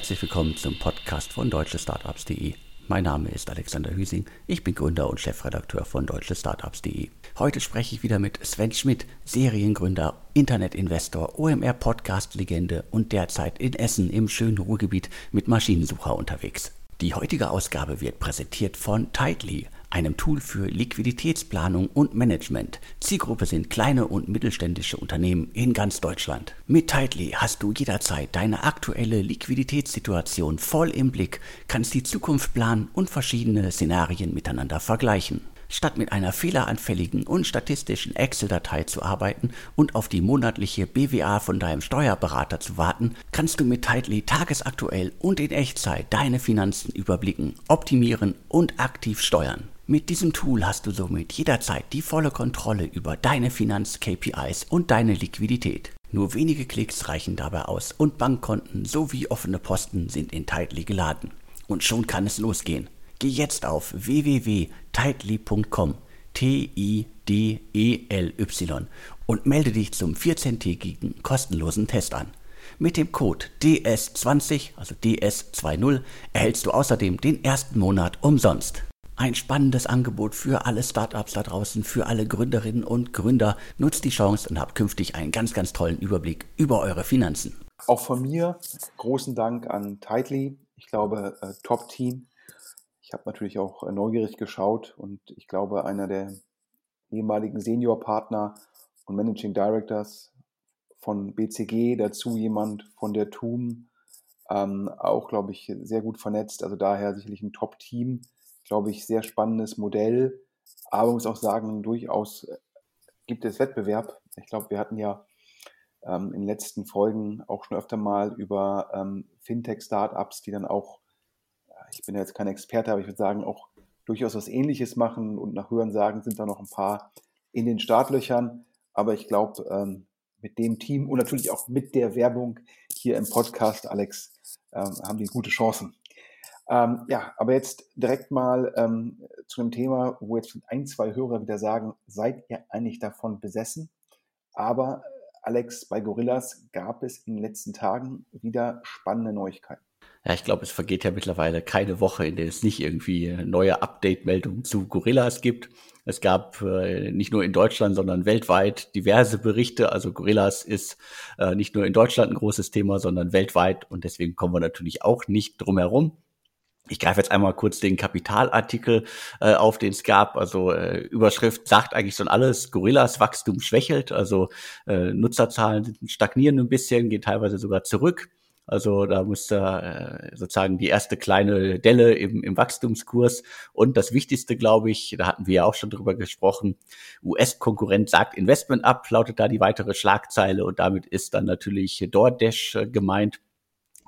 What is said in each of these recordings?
Herzlich willkommen zum Podcast von deutschestartups.de. Mein Name ist Alexander Hüsing, ich bin Gründer und Chefredakteur von deutschestartups.de. Heute spreche ich wieder mit Sven Schmidt, Seriengründer, Internetinvestor, OMR-Podcast-Legende und derzeit in Essen im schönen Ruhrgebiet mit Maschinensucher unterwegs. Die heutige Ausgabe wird präsentiert von Tightly, einem Tool für Liquiditätsplanung und Management. Zielgruppe sind kleine und mittelständische Unternehmen in ganz Deutschland. Mit Tightly hast du jederzeit deine aktuelle Liquiditätssituation voll im Blick, kannst die Zukunft planen und verschiedene Szenarien miteinander vergleichen. Statt mit einer fehleranfälligen und statistischen Excel-Datei zu arbeiten und auf die monatliche BWA von deinem Steuerberater zu warten, kannst du mit Tightly tagesaktuell und in Echtzeit deine Finanzen überblicken, optimieren und aktiv steuern. Mit diesem Tool hast du somit jederzeit die volle Kontrolle über deine Finanz-KPIs und deine Liquidität. Nur wenige Klicks reichen dabei aus und Bankkonten sowie offene Posten sind in Tightly geladen. Und schon kann es losgehen. Geh jetzt auf www.tightly.com T-I-D-E-L-Y und melde dich zum 14-tägigen kostenlosen Test an. Mit dem Code DS20, also DS20, erhältst du außerdem den ersten Monat umsonst ein spannendes Angebot für alle Startups da draußen, für alle Gründerinnen und Gründer. Nutzt die Chance und habt künftig einen ganz, ganz tollen Überblick über eure Finanzen. Auch von mir großen Dank an Tightly. Ich glaube, äh, Top-Team. Ich habe natürlich auch äh, neugierig geschaut und ich glaube, einer der ehemaligen Senior-Partner und Managing Directors von BCG, dazu jemand von der TUM, ähm, auch, glaube ich, sehr gut vernetzt. Also daher sicherlich ein Top-Team glaube ich, sehr spannendes Modell. Aber man muss auch sagen, durchaus äh, gibt es Wettbewerb. Ich glaube, wir hatten ja ähm, in den letzten Folgen auch schon öfter mal über ähm, Fintech-Startups, die dann auch, ich bin ja jetzt kein Experte, aber ich würde sagen, auch durchaus was Ähnliches machen und nach Hören sagen, sind da noch ein paar in den Startlöchern. Aber ich glaube, ähm, mit dem Team und natürlich auch mit der Werbung hier im Podcast, Alex, ähm, haben die gute Chancen. Ähm, ja, aber jetzt direkt mal ähm, zu einem Thema, wo jetzt ein, zwei Hörer wieder sagen, seid ihr eigentlich davon besessen? Aber äh, Alex, bei Gorillas gab es in den letzten Tagen wieder spannende Neuigkeiten. Ja, ich glaube, es vergeht ja mittlerweile keine Woche, in der es nicht irgendwie neue Update-Meldungen zu Gorillas gibt. Es gab äh, nicht nur in Deutschland, sondern weltweit diverse Berichte. Also Gorillas ist äh, nicht nur in Deutschland ein großes Thema, sondern weltweit. Und deswegen kommen wir natürlich auch nicht drum herum. Ich greife jetzt einmal kurz den Kapitalartikel äh, auf, den es gab. Also äh, Überschrift sagt eigentlich schon alles. Gorillas Wachstum schwächelt. Also äh, Nutzerzahlen stagnieren ein bisschen, gehen teilweise sogar zurück. Also da muss äh, sozusagen die erste kleine Delle im, im Wachstumskurs. Und das Wichtigste, glaube ich, da hatten wir ja auch schon drüber gesprochen, US-Konkurrent sagt Investment ab, lautet da die weitere Schlagzeile. Und damit ist dann natürlich DoorDash äh, gemeint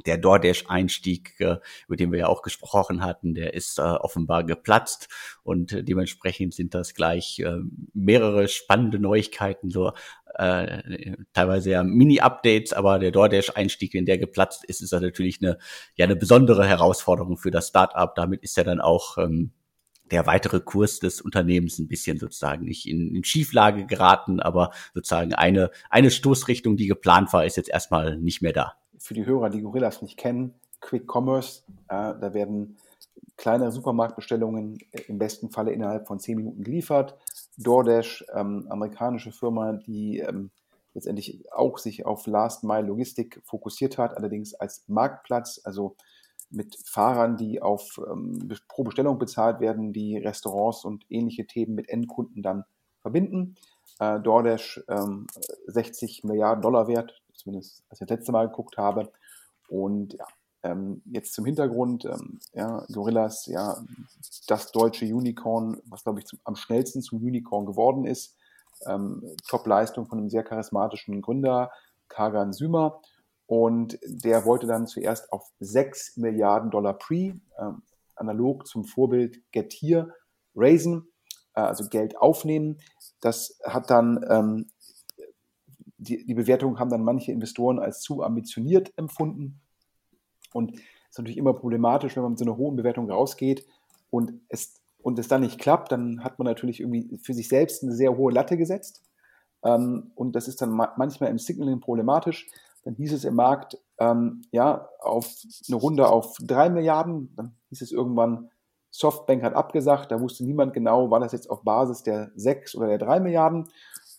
der DoorDash-Einstieg, äh, über den wir ja auch gesprochen hatten, der ist äh, offenbar geplatzt und äh, dementsprechend sind das gleich mehrere spannende Neuigkeiten, so teilweise ja Mini-Updates, aber der DoorDash-Einstieg, wenn der geplatzt ist, ist das natürlich eine, ja, eine besondere Herausforderung für das Startup. Damit ist ja dann auch ähm, der weitere Kurs des Unternehmens ein bisschen sozusagen nicht in, in Schieflage geraten, aber sozusagen eine, eine Stoßrichtung, die geplant war, ist jetzt erstmal nicht mehr da für die Hörer, die Gorillas nicht kennen, Quick Commerce. Äh, da werden kleinere Supermarktbestellungen im besten Falle innerhalb von zehn Minuten geliefert. DoorDash, ähm, amerikanische Firma, die ähm, letztendlich auch sich auf Last Mile Logistik fokussiert hat, allerdings als Marktplatz, also mit Fahrern, die auf ähm, pro Bestellung bezahlt werden, die Restaurants und ähnliche Themen mit Endkunden dann verbinden. Äh, DoorDash 60 ähm, Milliarden Dollar wert, zumindest als ich das letzte Mal geguckt habe. Und ja, ähm, jetzt zum Hintergrund, ähm, ja, Gorillas, ja, das deutsche Unicorn, was glaube ich zum, am schnellsten zum Unicorn geworden ist. Ähm, Top-Leistung von einem sehr charismatischen Gründer, Kagan Sümer. Und der wollte dann zuerst auf 6 Milliarden Dollar Pre, ähm, analog zum Vorbild Getir, raisen, äh, also Geld aufnehmen. Das hat dann ähm, die, die Bewertung haben dann manche Investoren als zu ambitioniert empfunden. Und es ist natürlich immer problematisch, wenn man mit so einer hohen Bewertung rausgeht und es, und es dann nicht klappt, dann hat man natürlich irgendwie für sich selbst eine sehr hohe Latte gesetzt. Ähm, und das ist dann ma manchmal im Signaling problematisch. Dann hieß es im Markt, ähm, ja, auf eine Runde auf drei Milliarden. Dann hieß es irgendwann, Softbank hat abgesagt. Da wusste niemand genau, war das jetzt auf Basis der sechs oder der drei Milliarden.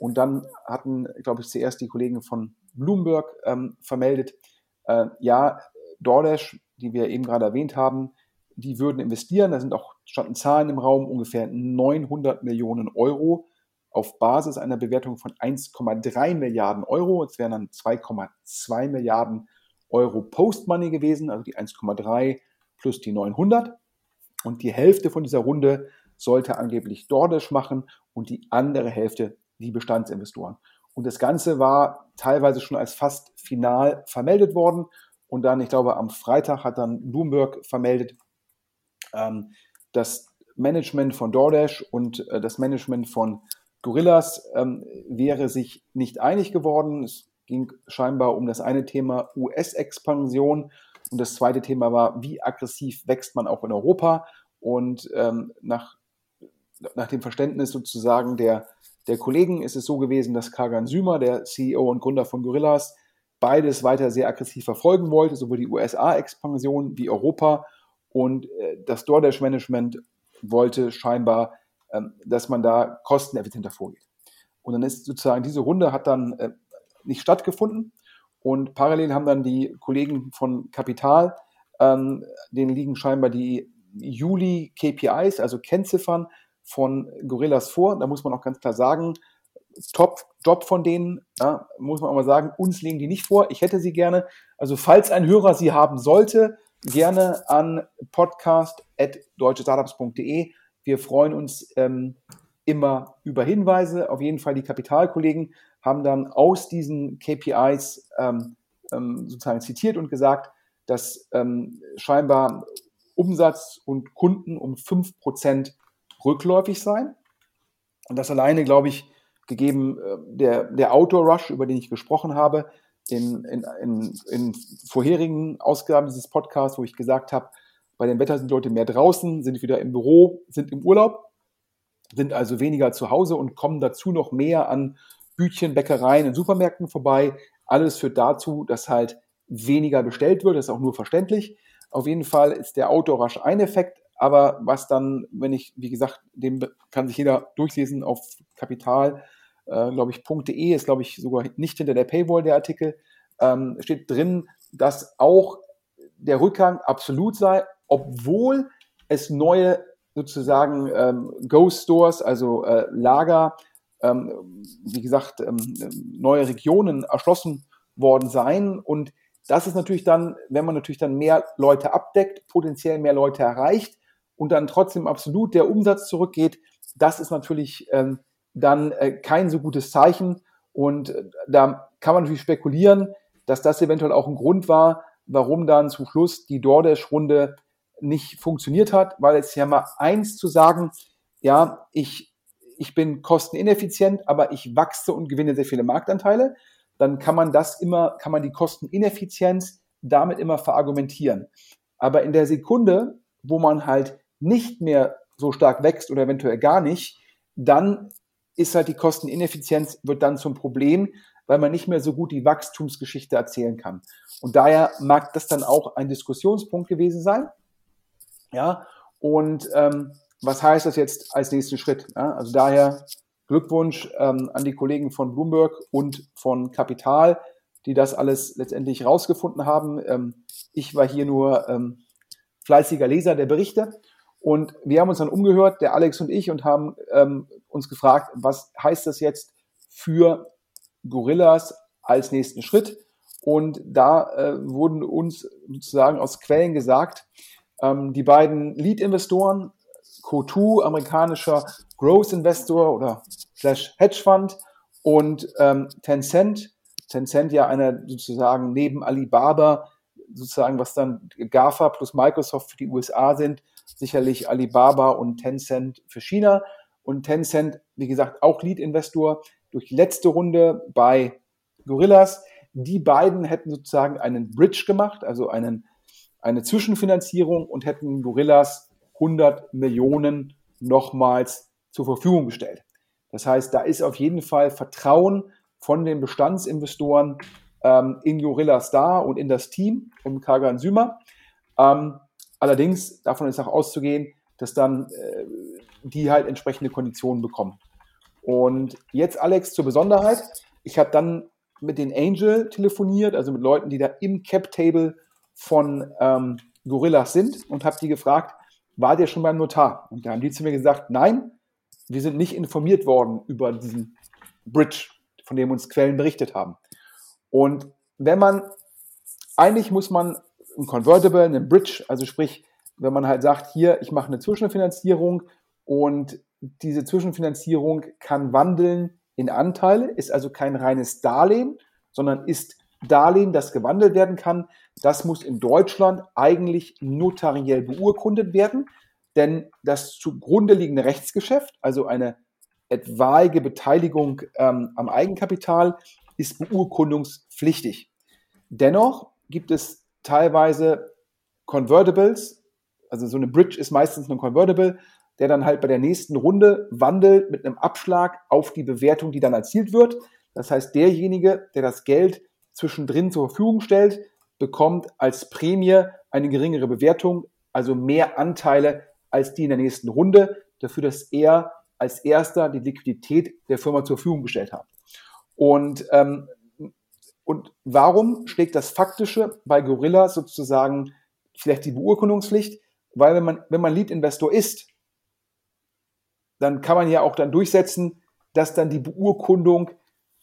Und dann hatten, glaube ich, zuerst die Kollegen von Bloomberg ähm, vermeldet, äh, ja, DoorDash, die wir eben gerade erwähnt haben, die würden investieren. Da sind auch standen Zahlen im Raum, ungefähr 900 Millionen Euro auf Basis einer Bewertung von 1,3 Milliarden Euro. Es wären dann 2,2 Milliarden Euro Post-Money gewesen, also die 1,3 plus die 900. Und die Hälfte von dieser Runde sollte angeblich DoorDash machen und die andere Hälfte die Bestandsinvestoren. Und das Ganze war teilweise schon als fast final vermeldet worden. Und dann, ich glaube, am Freitag hat dann Bloomberg vermeldet, ähm, das Management von DoorDash und äh, das Management von Gorillas ähm, wäre sich nicht einig geworden. Es ging scheinbar um das eine Thema US-Expansion und das zweite Thema war, wie aggressiv wächst man auch in Europa. Und ähm, nach, nach dem Verständnis sozusagen der, der Kollegen ist es so gewesen, dass Kagan Sümer, der CEO und Gründer von Gorillas, beides weiter sehr aggressiv verfolgen wollte, sowohl die USA-Expansion wie Europa. Und äh, das DoorDash-Management wollte scheinbar ähm, dass man da kosteneffizienter vorgeht. Und dann ist sozusagen diese Runde hat dann äh, nicht stattgefunden und parallel haben dann die Kollegen von Kapital, ähm, denen liegen scheinbar die Juli KPIs, also Kennziffern von Gorillas vor. Da muss man auch ganz klar sagen, Top Job von denen, ja, muss man auch mal sagen, uns legen die nicht vor. Ich hätte sie gerne. Also falls ein Hörer sie haben sollte, gerne an podcast.deutschestartups.de wir freuen uns ähm, immer über Hinweise. Auf jeden Fall die Kapitalkollegen haben dann aus diesen KPIs ähm, ähm, sozusagen zitiert und gesagt, dass ähm, scheinbar Umsatz und Kunden um 5% rückläufig seien. Und das alleine, glaube ich, gegeben äh, der, der Outdoor-Rush, über den ich gesprochen habe, in, in, in, in vorherigen Ausgaben dieses Podcasts, wo ich gesagt habe, bei dem Wetter sind Leute mehr draußen, sind wieder im Büro, sind im Urlaub, sind also weniger zu Hause und kommen dazu noch mehr an Bütchen, Bäckereien und Supermärkten vorbei. Alles führt dazu, dass halt weniger bestellt wird. Das ist auch nur verständlich. Auf jeden Fall ist der Outdoor-Rush ein Effekt. Aber was dann, wenn ich, wie gesagt, dem kann sich jeder durchlesen auf Kapital, äh, glaube ich, .de ist, glaube ich, sogar nicht hinter der Paywall der Artikel, ähm, steht drin, dass auch der Rückgang absolut sei, obwohl es neue sozusagen ähm, Ghost Stores, also äh, Lager, ähm, wie gesagt, ähm, neue Regionen erschlossen worden seien. Und das ist natürlich dann, wenn man natürlich dann mehr Leute abdeckt, potenziell mehr Leute erreicht und dann trotzdem absolut der Umsatz zurückgeht, das ist natürlich ähm, dann äh, kein so gutes Zeichen. Und äh, da kann man natürlich spekulieren, dass das eventuell auch ein Grund war, warum dann zum Schluss die DoorDash-Runde nicht funktioniert hat, weil es ja mal eins zu sagen, ja, ich, ich bin kostenineffizient, aber ich wachse und gewinne sehr viele Marktanteile, dann kann man das immer, kann man die Kostenineffizienz damit immer verargumentieren. Aber in der Sekunde, wo man halt nicht mehr so stark wächst oder eventuell gar nicht, dann ist halt die Kostenineffizienz wird dann zum Problem, weil man nicht mehr so gut die Wachstumsgeschichte erzählen kann. Und daher mag das dann auch ein Diskussionspunkt gewesen sein. Ja, und ähm, was heißt das jetzt als nächsten Schritt? Ja, also daher Glückwunsch ähm, an die Kollegen von Bloomberg und von Kapital, die das alles letztendlich rausgefunden haben. Ähm, ich war hier nur ähm, fleißiger Leser der Berichte und wir haben uns dann umgehört, der Alex und ich, und haben ähm, uns gefragt, was heißt das jetzt für Gorillas als nächsten Schritt? Und da äh, wurden uns sozusagen aus Quellen gesagt, ähm, die beiden Lead-Investoren, Co2, amerikanischer Growth-Investor oder slash Hedgefund und ähm, Tencent, Tencent ja einer sozusagen neben Alibaba, sozusagen was dann GAFA plus Microsoft für die USA sind, sicherlich Alibaba und Tencent für China. Und Tencent, wie gesagt, auch Lead-Investor durch die letzte Runde bei Gorillas. Die beiden hätten sozusagen einen Bridge gemacht, also einen eine Zwischenfinanzierung und hätten Gorillas 100 Millionen nochmals zur Verfügung gestellt. Das heißt, da ist auf jeden Fall Vertrauen von den Bestandsinvestoren ähm, in Gorilla Star und in das Team um Kagan Sümer. Ähm, allerdings, davon ist auch auszugehen, dass dann äh, die halt entsprechende Konditionen bekommen. Und jetzt, Alex, zur Besonderheit. Ich habe dann mit den Angel telefoniert, also mit Leuten, die da im Cap-Table von ähm, Gorillas sind und habe die gefragt, war der schon beim Notar? Und da haben die zu mir gesagt, nein, wir sind nicht informiert worden über diesen Bridge, von dem uns Quellen berichtet haben. Und wenn man, eigentlich muss man ein Convertible, einen Bridge, also sprich, wenn man halt sagt, hier, ich mache eine Zwischenfinanzierung und diese Zwischenfinanzierung kann wandeln in Anteile, ist also kein reines Darlehen, sondern ist Darlehen, das gewandelt werden kann. Das muss in Deutschland eigentlich notariell beurkundet werden, denn das zugrunde liegende Rechtsgeschäft, also eine etwaige Beteiligung ähm, am Eigenkapital, ist beurkundungspflichtig. Dennoch gibt es teilweise Convertibles, also so eine Bridge ist meistens ein Convertible, der dann halt bei der nächsten Runde wandelt mit einem Abschlag auf die Bewertung, die dann erzielt wird. Das heißt, derjenige, der das Geld zwischendrin zur Verfügung stellt, bekommt als Prämie eine geringere Bewertung, also mehr Anteile als die in der nächsten Runde, dafür, dass er als erster die Liquidität der Firma zur Verfügung gestellt hat. Und, ähm, und warum schlägt das Faktische bei Gorilla sozusagen vielleicht die Beurkundungspflicht? Weil wenn man, wenn man Lead-Investor ist, dann kann man ja auch dann durchsetzen, dass dann die Beurkundung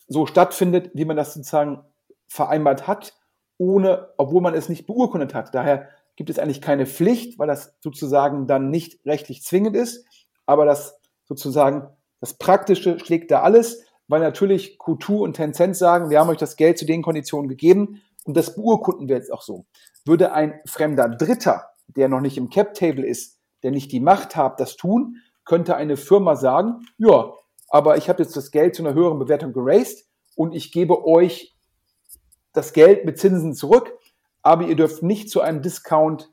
so stattfindet, wie man das sozusagen vereinbart hat, ohne, obwohl man es nicht beurkundet hat. Daher gibt es eigentlich keine Pflicht, weil das sozusagen dann nicht rechtlich zwingend ist, aber das sozusagen das Praktische schlägt da alles, weil natürlich Q2 und Tencent sagen, wir haben euch das Geld zu den Konditionen gegeben und das beurkunden wir jetzt auch so. Würde ein fremder Dritter, der noch nicht im Cap-Table ist, der nicht die Macht hat, das tun, könnte eine Firma sagen, ja, aber ich habe jetzt das Geld zu einer höheren Bewertung geraced und ich gebe euch das Geld mit Zinsen zurück, aber ihr dürft nicht zu einem Discount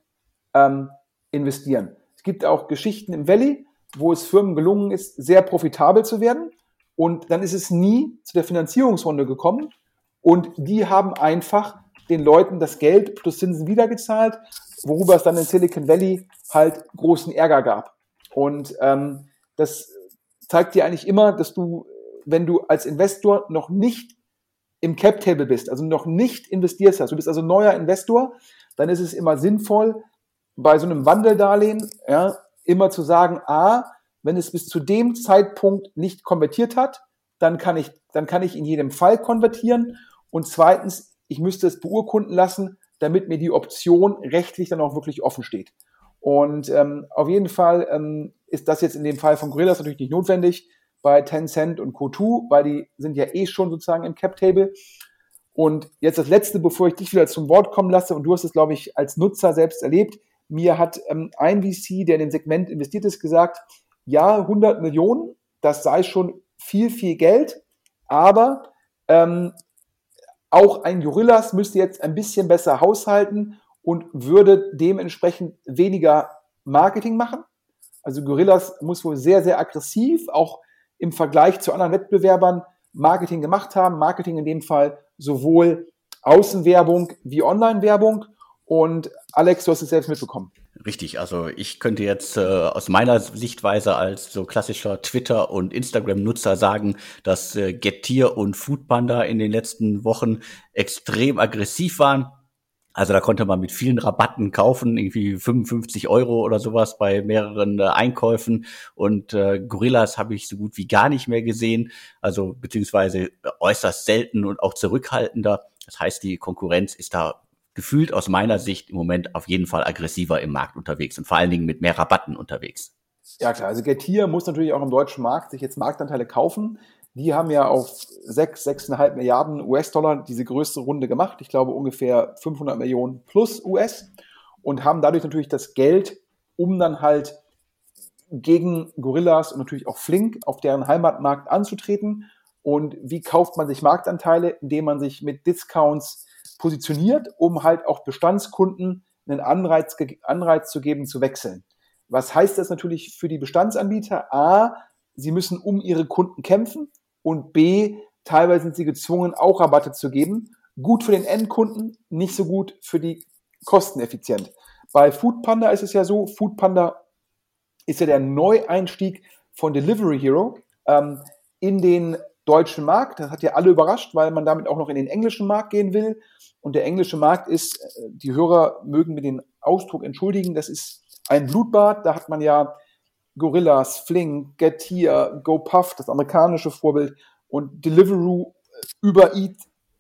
ähm, investieren. Es gibt auch Geschichten im Valley, wo es Firmen gelungen ist, sehr profitabel zu werden und dann ist es nie zu der Finanzierungsrunde gekommen und die haben einfach den Leuten das Geld plus Zinsen wiedergezahlt, worüber es dann in Silicon Valley halt großen Ärger gab. Und ähm, das zeigt dir eigentlich immer, dass du, wenn du als Investor noch nicht im Cap-Table bist, also noch nicht investiert hast, du bist also neuer Investor, dann ist es immer sinnvoll, bei so einem Wandeldarlehen ja, immer zu sagen, a, wenn es bis zu dem Zeitpunkt nicht konvertiert hat, dann kann ich, dann kann ich in jedem Fall konvertieren. Und zweitens, ich müsste es beurkunden lassen, damit mir die Option rechtlich dann auch wirklich offen steht. Und ähm, auf jeden Fall ähm, ist das jetzt in dem Fall von Gorillas natürlich nicht notwendig bei Tencent und Co2, weil die sind ja eh schon sozusagen im Cap-Table. Und jetzt das Letzte, bevor ich dich wieder zum Wort kommen lasse, und du hast es, glaube ich, als Nutzer selbst erlebt. Mir hat ähm, ein VC, der in dem Segment investiert ist, gesagt, ja, 100 Millionen, das sei schon viel, viel Geld, aber ähm, auch ein Gorillas müsste jetzt ein bisschen besser haushalten und würde dementsprechend weniger Marketing machen. Also Gorillas muss wohl sehr, sehr aggressiv, auch im Vergleich zu anderen Wettbewerbern, Marketing gemacht haben. Marketing in dem Fall sowohl Außenwerbung wie Online-Werbung. Und Alex, du hast es selbst mitbekommen. Richtig, also ich könnte jetzt äh, aus meiner Sichtweise als so klassischer Twitter- und Instagram-Nutzer sagen, dass äh, Getir und Foodpanda in den letzten Wochen extrem aggressiv waren also da konnte man mit vielen Rabatten kaufen, irgendwie 55 Euro oder sowas bei mehreren äh, Einkäufen. Und äh, Gorillas habe ich so gut wie gar nicht mehr gesehen, also beziehungsweise äußerst selten und auch zurückhaltender. Das heißt, die Konkurrenz ist da gefühlt aus meiner Sicht im Moment auf jeden Fall aggressiver im Markt unterwegs und vor allen Dingen mit mehr Rabatten unterwegs. Ja klar, also Getir muss natürlich auch im deutschen Markt sich jetzt Marktanteile kaufen. Die haben ja auf 6, 6,5 Milliarden US-Dollar diese größte Runde gemacht. Ich glaube ungefähr 500 Millionen plus US und haben dadurch natürlich das Geld, um dann halt gegen Gorillas und natürlich auch Flink auf deren Heimatmarkt anzutreten. Und wie kauft man sich Marktanteile? Indem man sich mit Discounts positioniert, um halt auch Bestandskunden einen Anreiz, Anreiz zu geben, zu wechseln. Was heißt das natürlich für die Bestandsanbieter? A, sie müssen um ihre Kunden kämpfen und B, teilweise sind sie gezwungen, auch Rabatte zu geben, gut für den Endkunden, nicht so gut für die kosteneffizient. Bei Foodpanda ist es ja so, Foodpanda ist ja der Neueinstieg von Delivery Hero ähm, in den deutschen Markt. Das hat ja alle überrascht, weil man damit auch noch in den englischen Markt gehen will. Und der englische Markt ist, äh, die Hörer mögen mir den Ausdruck entschuldigen, das ist ein Blutbad. Da hat man ja Gorillas, Fling, Getir, GoPuff, das amerikanische Vorbild und Deliveroo, Uber Eat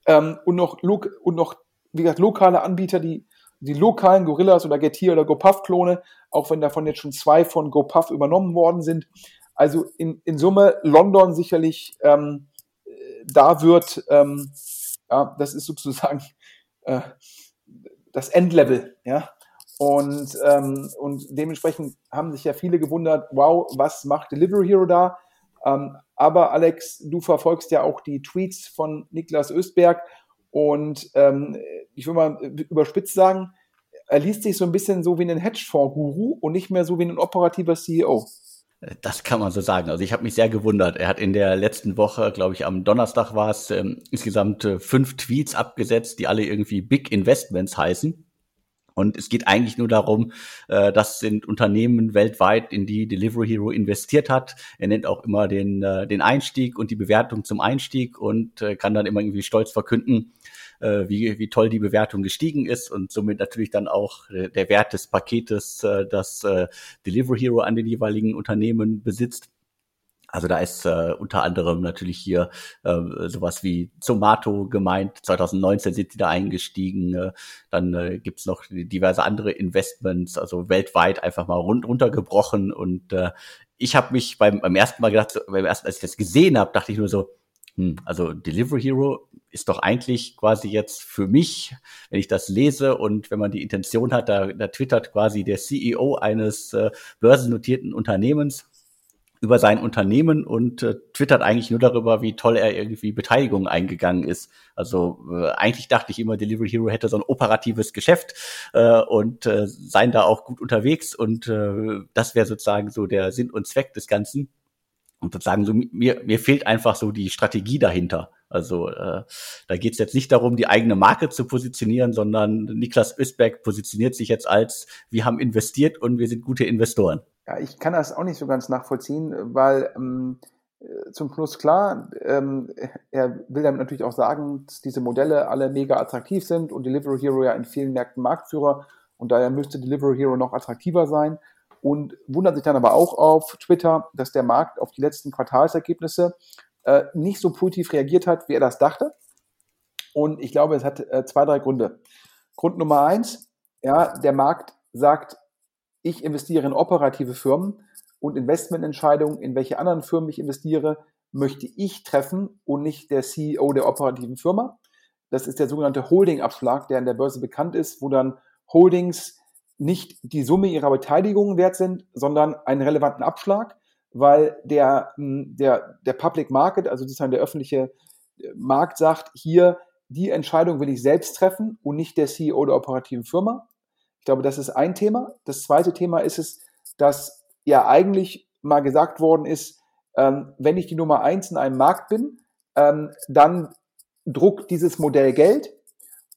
ähm, und noch, und noch, wie gesagt, lokale Anbieter, die die lokalen Gorillas oder Getir oder GoPuff-Klone, auch wenn davon jetzt schon zwei von GoPuff übernommen worden sind. Also in, in Summe London sicherlich, ähm, da wird, ähm, ja, das ist sozusagen äh, das Endlevel, ja. Und, ähm, und dementsprechend haben sich ja viele gewundert, wow, was macht Delivery Hero da? Ähm, aber Alex, du verfolgst ja auch die Tweets von Niklas Östberg und ähm, ich will mal überspitzt sagen, er liest sich so ein bisschen so wie ein Hedgefonds-Guru und nicht mehr so wie ein operativer CEO. Das kann man so sagen. Also ich habe mich sehr gewundert. Er hat in der letzten Woche, glaube ich, am Donnerstag war es, ähm, insgesamt äh, fünf Tweets abgesetzt, die alle irgendwie Big Investments heißen. Und es geht eigentlich nur darum, äh, das sind Unternehmen weltweit, in die Delivery Hero investiert hat. Er nennt auch immer den, äh, den Einstieg und die Bewertung zum Einstieg und äh, kann dann immer irgendwie stolz verkünden, äh, wie, wie toll die Bewertung gestiegen ist und somit natürlich dann auch äh, der Wert des Paketes, äh, das äh, Delivery Hero an den jeweiligen Unternehmen besitzt. Also da ist äh, unter anderem natürlich hier äh, sowas wie Zomato gemeint. 2019 sind die da eingestiegen. Äh, dann äh, gibt's noch diverse andere Investments, also weltweit einfach mal rund runtergebrochen. Und äh, ich habe mich beim, beim ersten Mal gedacht, beim ersten, als ich das gesehen habe, dachte ich nur so, hm, also Delivery Hero ist doch eigentlich quasi jetzt für mich, wenn ich das lese und wenn man die Intention hat, da, da twittert quasi der CEO eines äh, börsennotierten Unternehmens über sein Unternehmen und äh, twittert eigentlich nur darüber, wie toll er irgendwie Beteiligung eingegangen ist. Also äh, eigentlich dachte ich immer, Delivery Hero hätte so ein operatives Geschäft äh, und äh, seien da auch gut unterwegs und äh, das wäre sozusagen so der Sinn und Zweck des Ganzen. Und sozusagen so mir mir fehlt einfach so die Strategie dahinter. Also äh, da geht es jetzt nicht darum, die eigene Marke zu positionieren, sondern Niklas Östberg positioniert sich jetzt als wir haben investiert und wir sind gute Investoren. Ja, ich kann das auch nicht so ganz nachvollziehen, weil ähm, zum Schluss klar, ähm, er will damit natürlich auch sagen, dass diese Modelle alle mega attraktiv sind und Delivery Hero ja in vielen Märkten Marktführer und daher müsste Delivery Hero noch attraktiver sein und wundert sich dann aber auch auf Twitter, dass der Markt auf die letzten Quartalsergebnisse äh, nicht so positiv reagiert hat, wie er das dachte. Und ich glaube, es hat äh, zwei, drei Gründe. Grund Nummer eins, ja, der Markt sagt, ich investiere in operative Firmen und Investmententscheidungen, in welche anderen Firmen ich investiere, möchte ich treffen und nicht der CEO der operativen Firma. Das ist der sogenannte Holding-Abschlag, der an der Börse bekannt ist, wo dann Holdings nicht die Summe ihrer Beteiligungen wert sind, sondern einen relevanten Abschlag, weil der, der, der Public Market, also sozusagen der öffentliche äh, Markt sagt, hier, die Entscheidung will ich selbst treffen und nicht der CEO der operativen Firma glaube, das ist ein Thema. Das zweite Thema ist es, dass ja eigentlich mal gesagt worden ist, ähm, wenn ich die Nummer eins in einem Markt bin, ähm, dann druckt dieses Modell Geld.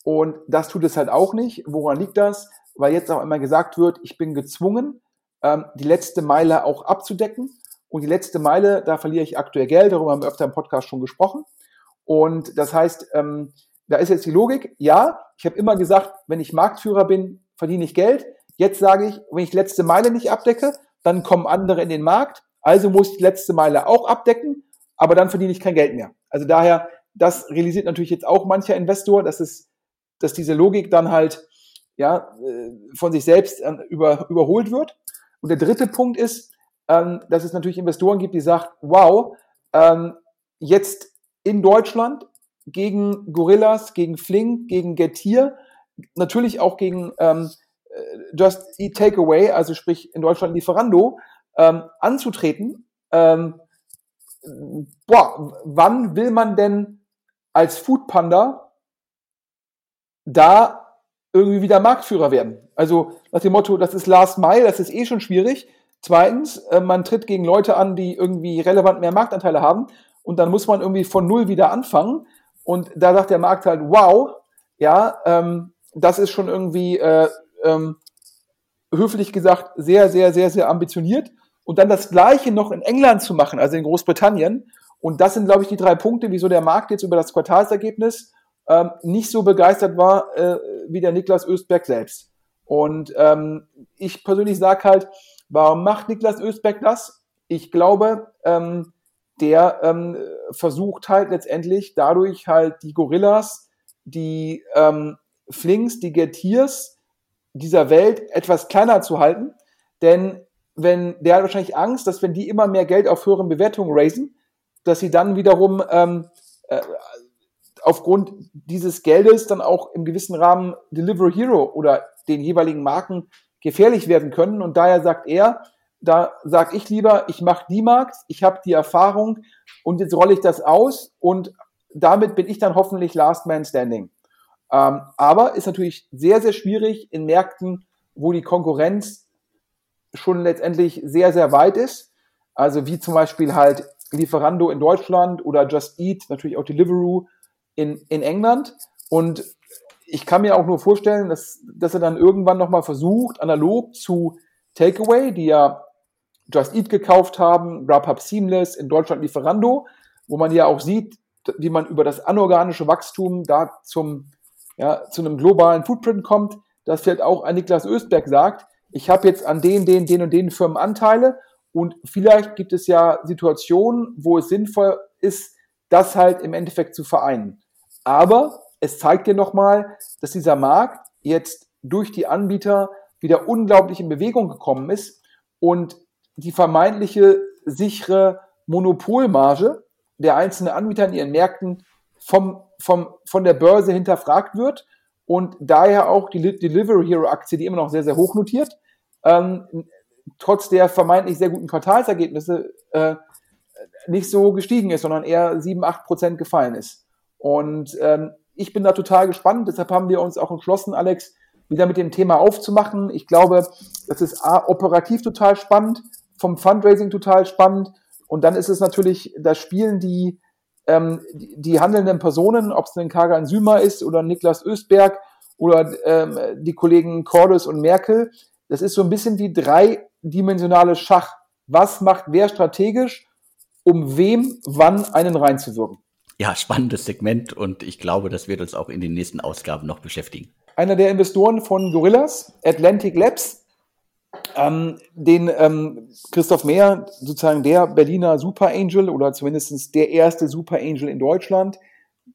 Und das tut es halt auch nicht. Woran liegt das? Weil jetzt auch immer gesagt wird, ich bin gezwungen, ähm, die letzte Meile auch abzudecken. Und die letzte Meile, da verliere ich aktuell Geld. Darüber haben wir öfter im Podcast schon gesprochen. Und das heißt, ähm, da ist jetzt die Logik, ja, ich habe immer gesagt, wenn ich Marktführer bin, verdiene ich Geld. Jetzt sage ich, wenn ich letzte Meile nicht abdecke, dann kommen andere in den Markt. Also muss ich die letzte Meile auch abdecken, aber dann verdiene ich kein Geld mehr. Also daher, das realisiert natürlich jetzt auch mancher Investor, dass es, dass diese Logik dann halt ja äh, von sich selbst über, überholt wird. Und der dritte Punkt ist, ähm, dass es natürlich Investoren gibt, die sagen, wow, ähm, jetzt in Deutschland gegen Gorillas, gegen Flink, gegen Getir natürlich auch gegen ähm, äh, Just Eat Takeaway, also sprich in Deutschland Lieferando, ähm, anzutreten. Ähm, boah, wann will man denn als Foodpanda da irgendwie wieder Marktführer werden? Also nach dem Motto, das ist Last Mile, das ist eh schon schwierig. Zweitens, äh, man tritt gegen Leute an, die irgendwie relevant mehr Marktanteile haben und dann muss man irgendwie von null wieder anfangen. Und da sagt der Markt halt, wow, ja, ähm, das ist schon irgendwie äh, ähm, höflich gesagt sehr, sehr, sehr, sehr ambitioniert. Und dann das Gleiche noch in England zu machen, also in Großbritannien. Und das sind, glaube ich, die drei Punkte, wieso der Markt jetzt über das Quartalsergebnis ähm, nicht so begeistert war äh, wie der Niklas Östberg selbst. Und ähm, ich persönlich sage halt, warum macht Niklas Östberg das? Ich glaube, ähm, der ähm, versucht halt letztendlich dadurch halt die Gorillas, die ähm, Flinks, die Getiers dieser Welt etwas kleiner zu halten. Denn wenn der hat wahrscheinlich Angst, dass wenn die immer mehr Geld auf höheren Bewertungen raisen, dass sie dann wiederum ähm, äh, aufgrund dieses Geldes dann auch im gewissen Rahmen Delivery Hero oder den jeweiligen Marken gefährlich werden können. Und daher sagt er, da sage ich lieber, ich mache die Marks, ich habe die Erfahrung und jetzt rolle ich das aus und damit bin ich dann hoffentlich Last Man Standing. Ähm, aber ist natürlich sehr, sehr schwierig in Märkten, wo die Konkurrenz schon letztendlich sehr, sehr weit ist. Also wie zum Beispiel halt Lieferando in Deutschland oder Just Eat, natürlich auch Deliveroo in, in England. Und ich kann mir auch nur vorstellen, dass, dass er dann irgendwann nochmal versucht, analog zu Takeaway, die ja Just Eat gekauft haben, Grubhub Seamless, in Deutschland Lieferando, wo man ja auch sieht, wie man über das anorganische Wachstum da zum, ja, zu einem globalen Footprint kommt, dass vielleicht auch ein Niklas Östberg sagt, ich habe jetzt an den, den, den und den Firmen Anteile und vielleicht gibt es ja Situationen, wo es sinnvoll ist, das halt im Endeffekt zu vereinen. Aber es zeigt dir nochmal, dass dieser Markt jetzt durch die Anbieter wieder unglaublich in Bewegung gekommen ist und die vermeintliche sichere Monopolmarge der einzelnen Anbieter in ihren Märkten vom, vom, von der Börse hinterfragt wird und daher auch die Delivery Hero Aktie, die immer noch sehr, sehr hoch notiert, ähm, trotz der vermeintlich sehr guten Quartalsergebnisse äh, nicht so gestiegen ist, sondern eher 7, 8 Prozent gefallen ist. Und ähm, ich bin da total gespannt, deshalb haben wir uns auch entschlossen, Alex, wieder mit dem Thema aufzumachen. Ich glaube, das ist A, operativ total spannend, vom Fundraising total spannend. Und dann ist es natürlich, da spielen die, ähm, die, die handelnden Personen, ob es ein Kagan Sümer ist oder Niklas Östberg oder ähm, die Kollegen Cordes und Merkel, das ist so ein bisschen wie dreidimensionales Schach. Was macht wer strategisch, um wem wann einen reinzuwirken? Ja, spannendes Segment und ich glaube, das wird uns auch in den nächsten Ausgaben noch beschäftigen. Einer der Investoren von Gorillas, Atlantic Labs, ähm, den ähm, Christoph Mehr, sozusagen der Berliner Super Angel oder zumindest der erste Super Angel in Deutschland,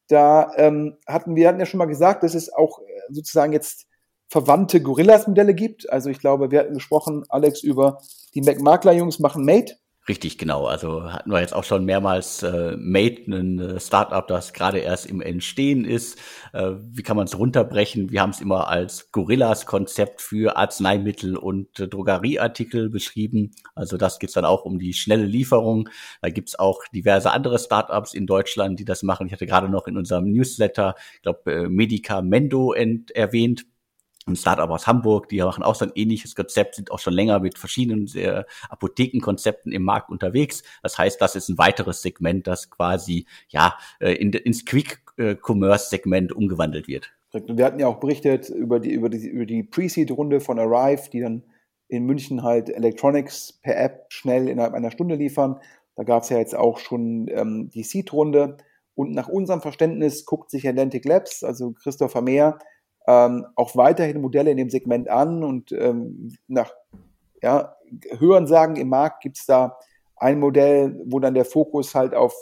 da ähm, hatten wir hatten ja schon mal gesagt, dass es auch äh, sozusagen jetzt verwandte Gorillas-Modelle gibt. Also ich glaube, wir hatten gesprochen, Alex, über die McMakler-Jungs machen Mate. Richtig, genau. Also hatten wir jetzt auch schon mehrmals äh, Mate, ein äh, Startup, das gerade erst im Entstehen ist. Äh, wie kann man es runterbrechen? Wir haben es immer als Gorillas-Konzept für Arzneimittel und äh, Drogerieartikel beschrieben. Also das geht's dann auch um die schnelle Lieferung. Da gibt's auch diverse andere Startups in Deutschland, die das machen. Ich hatte gerade noch in unserem Newsletter, ich glaube, äh, Medicamendo erwähnt ein Startup aus Hamburg, die machen auch so ein ähnliches Konzept, sind auch schon länger mit verschiedenen äh, Apothekenkonzepten im Markt unterwegs. Das heißt, das ist ein weiteres Segment, das quasi ja äh, in, ins Quick-Commerce-Segment umgewandelt wird. Wir hatten ja auch berichtet über die, über die, über die Pre-Seed-Runde von Arrive, die dann in München halt Electronics per App schnell innerhalb einer Stunde liefern. Da gab es ja jetzt auch schon ähm, die Seed-Runde. Und nach unserem Verständnis guckt sich Atlantic Labs, also Christopher Mehr, ähm, auch weiterhin Modelle in dem Segment an und ähm, nach ja, Hörensagen im Markt gibt es da ein Modell, wo dann der Fokus halt auf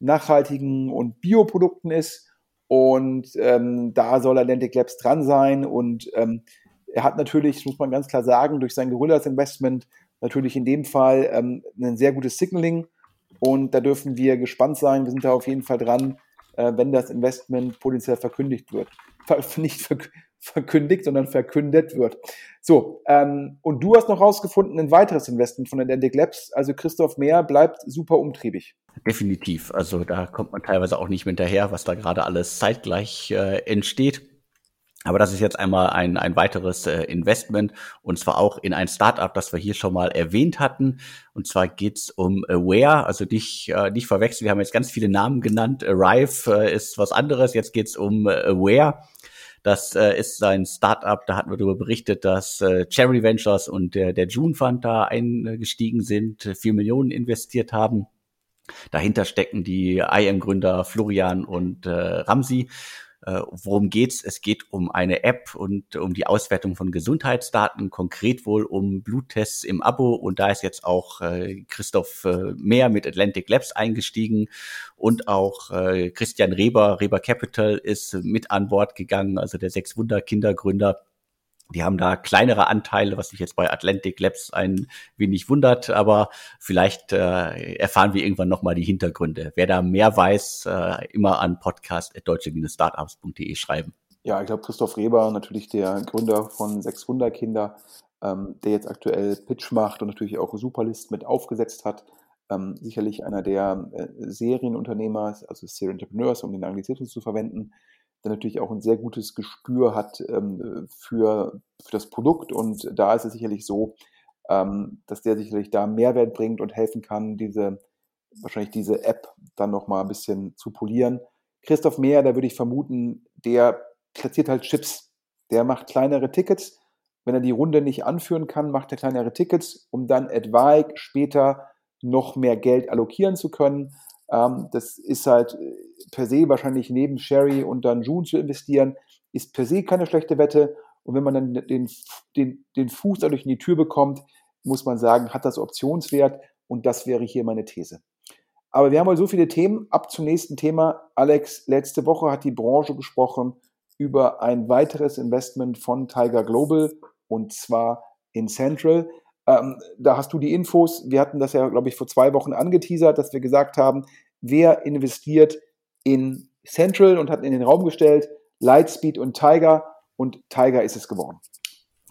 nachhaltigen und Bioprodukten ist. Und ähm, da soll Atlantic Labs dran sein. Und ähm, er hat natürlich, muss man ganz klar sagen, durch sein Gorillas Investment natürlich in dem Fall ähm, ein sehr gutes Signaling. Und da dürfen wir gespannt sein. Wir sind da auf jeden Fall dran, äh, wenn das Investment potenziell verkündigt wird nicht verkündigt, sondern verkündet wird. So, ähm, und du hast noch rausgefunden, ein weiteres Investment von Atlantic Labs, also Christoph Mehr bleibt super umtriebig. Definitiv. Also da kommt man teilweise auch nicht mehr hinterher, was da gerade alles zeitgleich äh, entsteht. Aber das ist jetzt einmal ein, ein weiteres äh, Investment und zwar auch in ein Startup, das wir hier schon mal erwähnt hatten. Und zwar geht's um Aware, also nicht, äh, nicht verwechseln, wir haben jetzt ganz viele Namen genannt. Arrive äh, ist was anderes, jetzt geht's um äh, Aware. Das äh, ist ein Startup, da hatten wir darüber berichtet, dass äh, Cherry Ventures und der, der June Fund da eingestiegen sind, vier Millionen investiert haben. Dahinter stecken die IM-Gründer Florian und äh, Ramsi. Äh, worum geht's? Es geht um eine App und um die Auswertung von Gesundheitsdaten, konkret wohl um Bluttests im Abo. Und da ist jetzt auch äh, Christoph äh, Mehr mit Atlantic Labs eingestiegen und auch äh, Christian Reber, Reber Capital ist mit an Bord gegangen, also der Sechs Wunder Kindergründer die haben da kleinere Anteile, was sich jetzt bei Atlantic Labs ein wenig wundert, aber vielleicht äh, erfahren wir irgendwann nochmal die Hintergründe. Wer da mehr weiß, äh, immer an podcast.deutsche-startups.de schreiben. Ja, ich glaube, Christoph Reber, natürlich der Gründer von 600 Kinder, ähm, der jetzt aktuell Pitch macht und natürlich auch Superlist mit aufgesetzt hat. Ähm, sicherlich einer der äh, Serienunternehmer, also Serial Entrepreneurs, um den Anglizismus zu verwenden, der natürlich auch ein sehr gutes Gespür hat ähm, für, für das Produkt. Und da ist es sicherlich so, ähm, dass der sicherlich da Mehrwert bringt und helfen kann, diese wahrscheinlich diese App dann nochmal ein bisschen zu polieren. Christoph Mehr, da würde ich vermuten, der platziert halt Chips. Der macht kleinere Tickets. Wenn er die Runde nicht anführen kann, macht er kleinere Tickets, um dann etwaig später noch mehr Geld allokieren zu können. Ähm, das ist halt äh, per se wahrscheinlich neben Sherry und dann June zu investieren, ist per se keine schlechte Wette. Und wenn man dann den, den, den Fuß dadurch in die Tür bekommt, muss man sagen, hat das Optionswert. Und das wäre hier meine These. Aber wir haben mal so viele Themen. Ab zum nächsten Thema. Alex, letzte Woche hat die Branche gesprochen über ein weiteres Investment von Tiger Global und zwar in Central. Ähm, da hast du die Infos. Wir hatten das ja, glaube ich, vor zwei Wochen angeteasert, dass wir gesagt haben, wer investiert in Central und hat in den Raum gestellt, Lightspeed und Tiger und Tiger ist es geworden.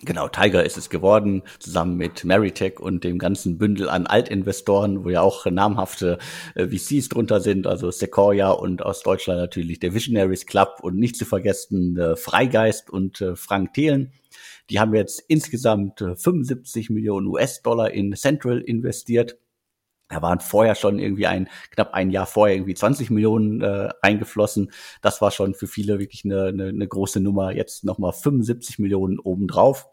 Genau, Tiger ist es geworden, zusammen mit Meritech und dem ganzen Bündel an Altinvestoren, wo ja auch namhafte äh, VCs drunter sind, also Sequoia und aus Deutschland natürlich der Visionaries Club und nicht zu vergessen äh, Freigeist und äh, Frank Thelen. Die haben jetzt insgesamt 75 äh, Millionen US-Dollar in Central investiert. Da waren vorher schon irgendwie ein, knapp ein Jahr vorher irgendwie 20 Millionen äh, eingeflossen. Das war schon für viele wirklich eine, eine, eine große Nummer. Jetzt nochmal 75 Millionen obendrauf.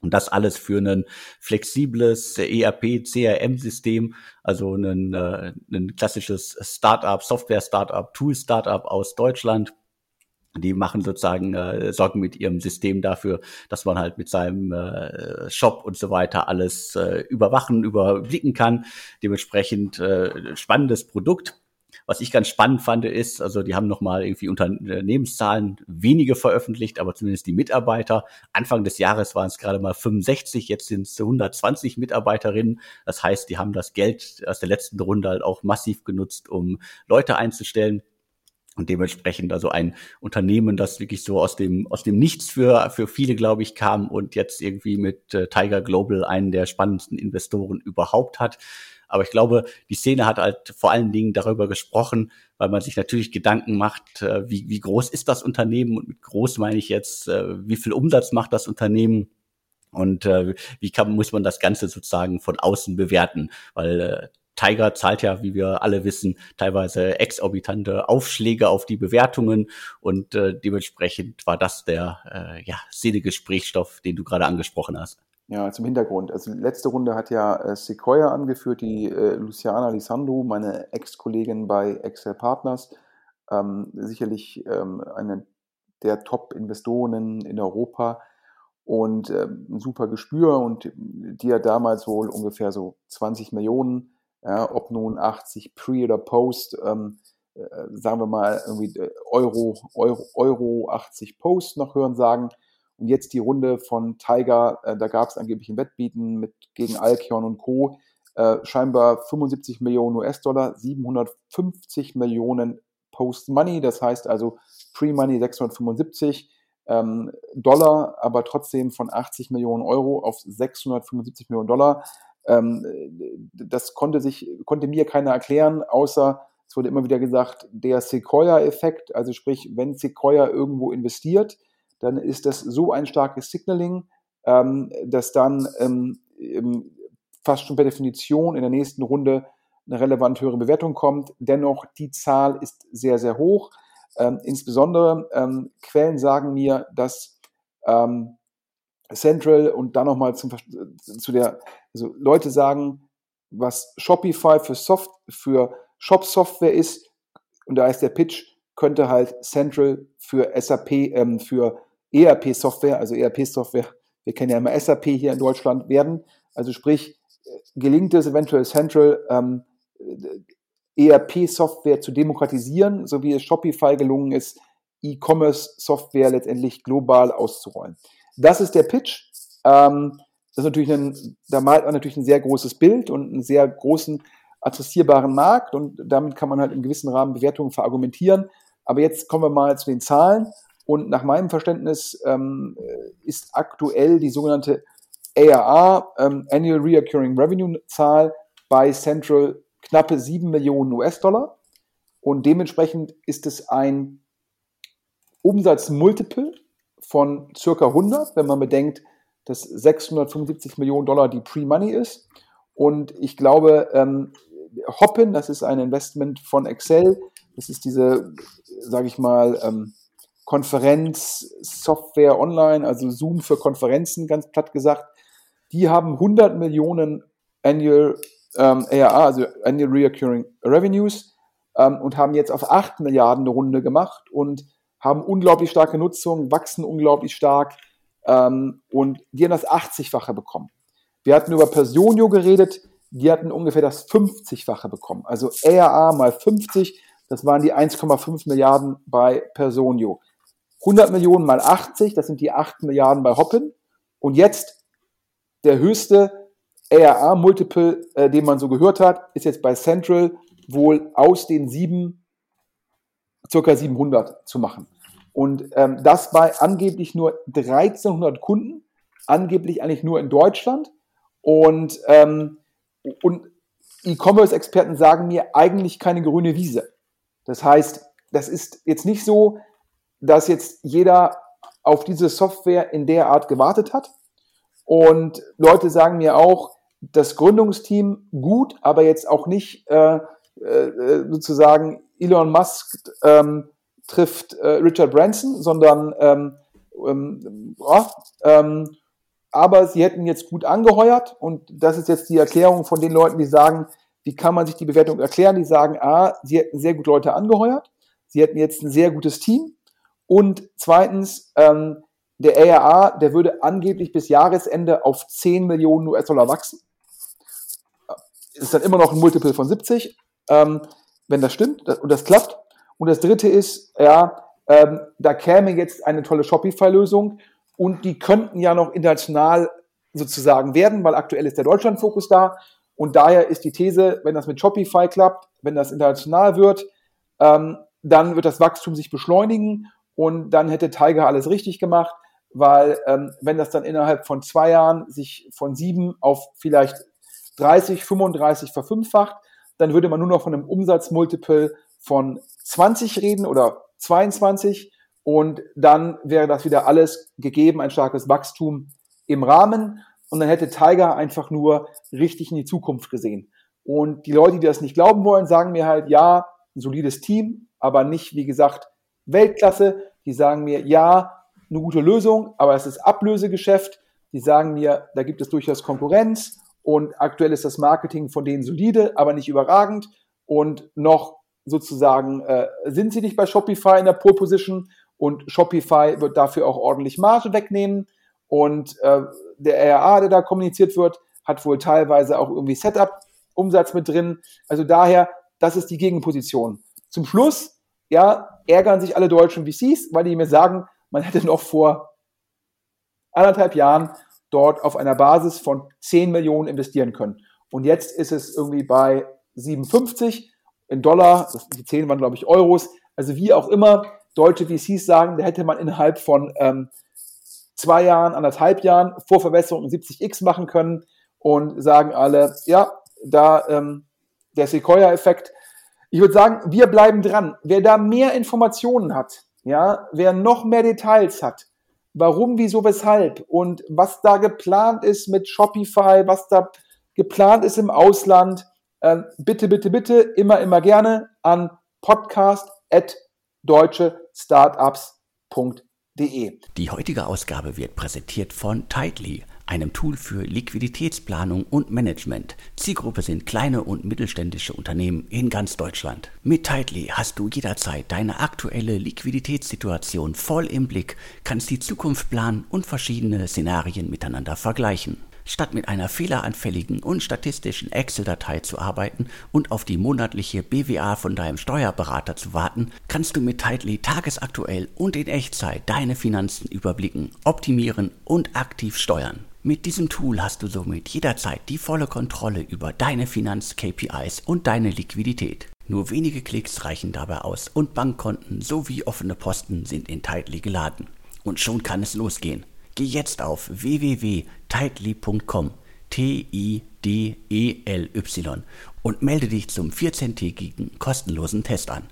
Und das alles für ein flexibles ERP, CRM-System, also ein, äh, ein klassisches Startup, Software-Startup, Tool-Startup aus Deutschland die machen sozusagen, äh, sorgen mit ihrem System dafür, dass man halt mit seinem äh, Shop und so weiter alles äh, überwachen, überblicken kann. Dementsprechend äh, spannendes Produkt. Was ich ganz spannend fand, ist, also die haben nochmal irgendwie Unternehmenszahlen wenige veröffentlicht, aber zumindest die Mitarbeiter. Anfang des Jahres waren es gerade mal 65, jetzt sind es 120 Mitarbeiterinnen. Das heißt, die haben das Geld aus der letzten Runde halt auch massiv genutzt, um Leute einzustellen. Und dementsprechend also ein Unternehmen, das wirklich so aus dem, aus dem Nichts für, für viele, glaube ich, kam und jetzt irgendwie mit äh, Tiger Global einen der spannendsten Investoren überhaupt hat. Aber ich glaube, die Szene hat halt vor allen Dingen darüber gesprochen, weil man sich natürlich Gedanken macht, äh, wie, wie groß ist das Unternehmen? Und mit groß meine ich jetzt, äh, wie viel Umsatz macht das Unternehmen? Und äh, wie kann, muss man das Ganze sozusagen von außen bewerten? Weil äh, Tiger zahlt ja, wie wir alle wissen, teilweise exorbitante Aufschläge auf die Bewertungen und äh, dementsprechend war das der äh, ja, selige Gesprächsstoff, den du gerade angesprochen hast. Ja, zum Hintergrund. Also letzte Runde hat ja äh, Sequoia angeführt, die äh, Luciana Lisandro, meine Ex-Kollegin bei Excel Partners, ähm, sicherlich ähm, eine der Top-Investoren in Europa und äh, ein super Gespür und die hat damals wohl ungefähr so 20 Millionen ja, ob nun 80 Pre oder Post, ähm, äh, sagen wir mal irgendwie äh, Euro, Euro, Euro 80 Post noch hören sagen. Und jetzt die Runde von Tiger, äh, da gab es angeblich ein Wettbieten mit gegen Alkion und Co. Äh, scheinbar 75 Millionen US-Dollar, 750 Millionen Post-Money, das heißt also Pre-Money 675 ähm, Dollar, aber trotzdem von 80 Millionen Euro auf 675 Millionen Dollar. Ähm, das konnte sich, konnte mir keiner erklären, außer es wurde immer wieder gesagt, der Sequoia-Effekt, also sprich, wenn Sequoia irgendwo investiert, dann ist das so ein starkes Signaling, ähm, dass dann ähm, fast schon per Definition in der nächsten Runde eine relevant höhere Bewertung kommt. Dennoch, die Zahl ist sehr, sehr hoch. Ähm, insbesondere ähm, Quellen sagen mir, dass ähm, Central und dann nochmal zu der, also Leute sagen, was Shopify für Soft, für Shop-Software ist, und da ist der Pitch, könnte halt Central für SAP, ähm, für ERP-Software, also ERP-Software, wir kennen ja immer SAP hier in Deutschland, werden. Also sprich, gelingt es eventuell Central, ähm, ERP-Software zu demokratisieren, so wie es Shopify gelungen ist, E-Commerce-Software letztendlich global auszurollen. Das ist der Pitch. Ähm, das ist natürlich ein, da malt man natürlich ein sehr großes Bild und einen sehr großen adressierbaren Markt und damit kann man halt im gewissen Rahmen Bewertungen verargumentieren. Aber jetzt kommen wir mal zu den Zahlen und nach meinem Verständnis ähm, ist aktuell die sogenannte ARR, ähm, Annual Reoccurring Revenue Zahl bei Central knappe 7 Millionen US-Dollar und dementsprechend ist es ein Umsatzmultiple von circa 100, wenn man bedenkt, dass 675 Millionen Dollar die Pre-Money ist. Und ich glaube, ähm, Hoppen, das ist ein Investment von Excel, das ist diese, sage ich mal, ähm, Konferenz-Software online, also Zoom für Konferenzen, ganz platt gesagt. Die haben 100 Millionen Annual ähm, ARA, also Annual Reoccurring Revenues, ähm, und haben jetzt auf 8 Milliarden eine Runde gemacht und haben unglaublich starke Nutzung, wachsen unglaublich stark ähm, und die haben das 80-fache bekommen. Wir hatten über Personio geredet, die hatten ungefähr das 50-fache bekommen. Also ARA mal 50, das waren die 1,5 Milliarden bei Personio. 100 Millionen mal 80, das sind die 8 Milliarden bei Hoppen. Und jetzt der höchste ARA-Multiple, äh, den man so gehört hat, ist jetzt bei Central wohl aus den sieben, circa 700 zu machen. Und ähm, das bei angeblich nur 1300 Kunden, angeblich eigentlich nur in Deutschland. Und, ähm, und E-Commerce-Experten sagen mir eigentlich keine grüne Wiese. Das heißt, das ist jetzt nicht so, dass jetzt jeder auf diese Software in der Art gewartet hat. Und Leute sagen mir auch, das Gründungsteam gut, aber jetzt auch nicht äh, äh, sozusagen Elon Musk ähm, trifft äh, Richard Branson, sondern ähm, ähm, ähm, aber sie hätten jetzt gut angeheuert und das ist jetzt die Erklärung von den Leuten, die sagen, wie kann man sich die Bewertung erklären? Die sagen, a, sie hätten sehr gut Leute angeheuert, sie hätten jetzt ein sehr gutes Team und zweitens, ähm, der ARA, der würde angeblich bis Jahresende auf 10 Millionen US-Dollar wachsen. Ist dann immer noch ein Multiple von 70, ähm, wenn das stimmt und das klappt. Und das dritte ist, ja, ähm, da käme jetzt eine tolle Shopify-Lösung und die könnten ja noch international sozusagen werden, weil aktuell ist der Deutschland-Fokus da. Und daher ist die These, wenn das mit Shopify klappt, wenn das international wird, ähm, dann wird das Wachstum sich beschleunigen und dann hätte Tiger alles richtig gemacht, weil ähm, wenn das dann innerhalb von zwei Jahren sich von sieben auf vielleicht 30, 35 verfünffacht, dann würde man nur noch von einem Umsatzmultiple von 20 reden oder 22 und dann wäre das wieder alles gegeben, ein starkes Wachstum im Rahmen und dann hätte Tiger einfach nur richtig in die Zukunft gesehen. Und die Leute, die das nicht glauben wollen, sagen mir halt, ja, ein solides Team, aber nicht, wie gesagt, Weltklasse. Die sagen mir, ja, eine gute Lösung, aber es ist Ablösegeschäft. Die sagen mir, da gibt es durchaus Konkurrenz und aktuell ist das Marketing von denen solide, aber nicht überragend und noch sozusagen äh, sind sie nicht bei Shopify in der Pole Position und Shopify wird dafür auch ordentlich Marge wegnehmen und äh, der RA, der da kommuniziert wird, hat wohl teilweise auch irgendwie Setup-Umsatz mit drin. Also daher, das ist die Gegenposition. Zum Schluss ja, ärgern sich alle deutschen VCs, weil die mir sagen, man hätte noch vor anderthalb Jahren dort auf einer Basis von 10 Millionen investieren können. Und jetzt ist es irgendwie bei 57 in Dollar, die 10 waren, glaube ich, Euros. Also wie auch immer, deutsche VCs sagen, da hätte man innerhalb von ähm, zwei Jahren, anderthalb Jahren Vorverbesserung in 70x machen können und sagen alle, ja, da ähm, der Sequoia-Effekt, ich würde sagen, wir bleiben dran. Wer da mehr Informationen hat, ja, wer noch mehr Details hat, warum, wieso, weshalb und was da geplant ist mit Shopify, was da geplant ist im Ausland, äh, bitte, bitte, bitte, immer, immer gerne an podcast.deutschestartups.de. Die heutige Ausgabe wird präsentiert von Tightly einem Tool für Liquiditätsplanung und Management. Zielgruppe sind kleine und mittelständische Unternehmen in ganz Deutschland. Mit Tightly hast du jederzeit deine aktuelle Liquiditätssituation voll im Blick, kannst die Zukunft planen und verschiedene Szenarien miteinander vergleichen. Statt mit einer fehleranfälligen und statistischen Excel-Datei zu arbeiten und auf die monatliche BWA von deinem Steuerberater zu warten, kannst du mit Tightly tagesaktuell und in Echtzeit deine Finanzen überblicken, optimieren und aktiv steuern. Mit diesem Tool hast du somit jederzeit die volle Kontrolle über deine Finanz-KPIs und deine Liquidität. Nur wenige Klicks reichen dabei aus und Bankkonten sowie offene Posten sind in Tightly geladen. Und schon kann es losgehen. Geh jetzt auf www.tightly.com T-I-D-E-L-Y und melde dich zum 14-tägigen kostenlosen Test an.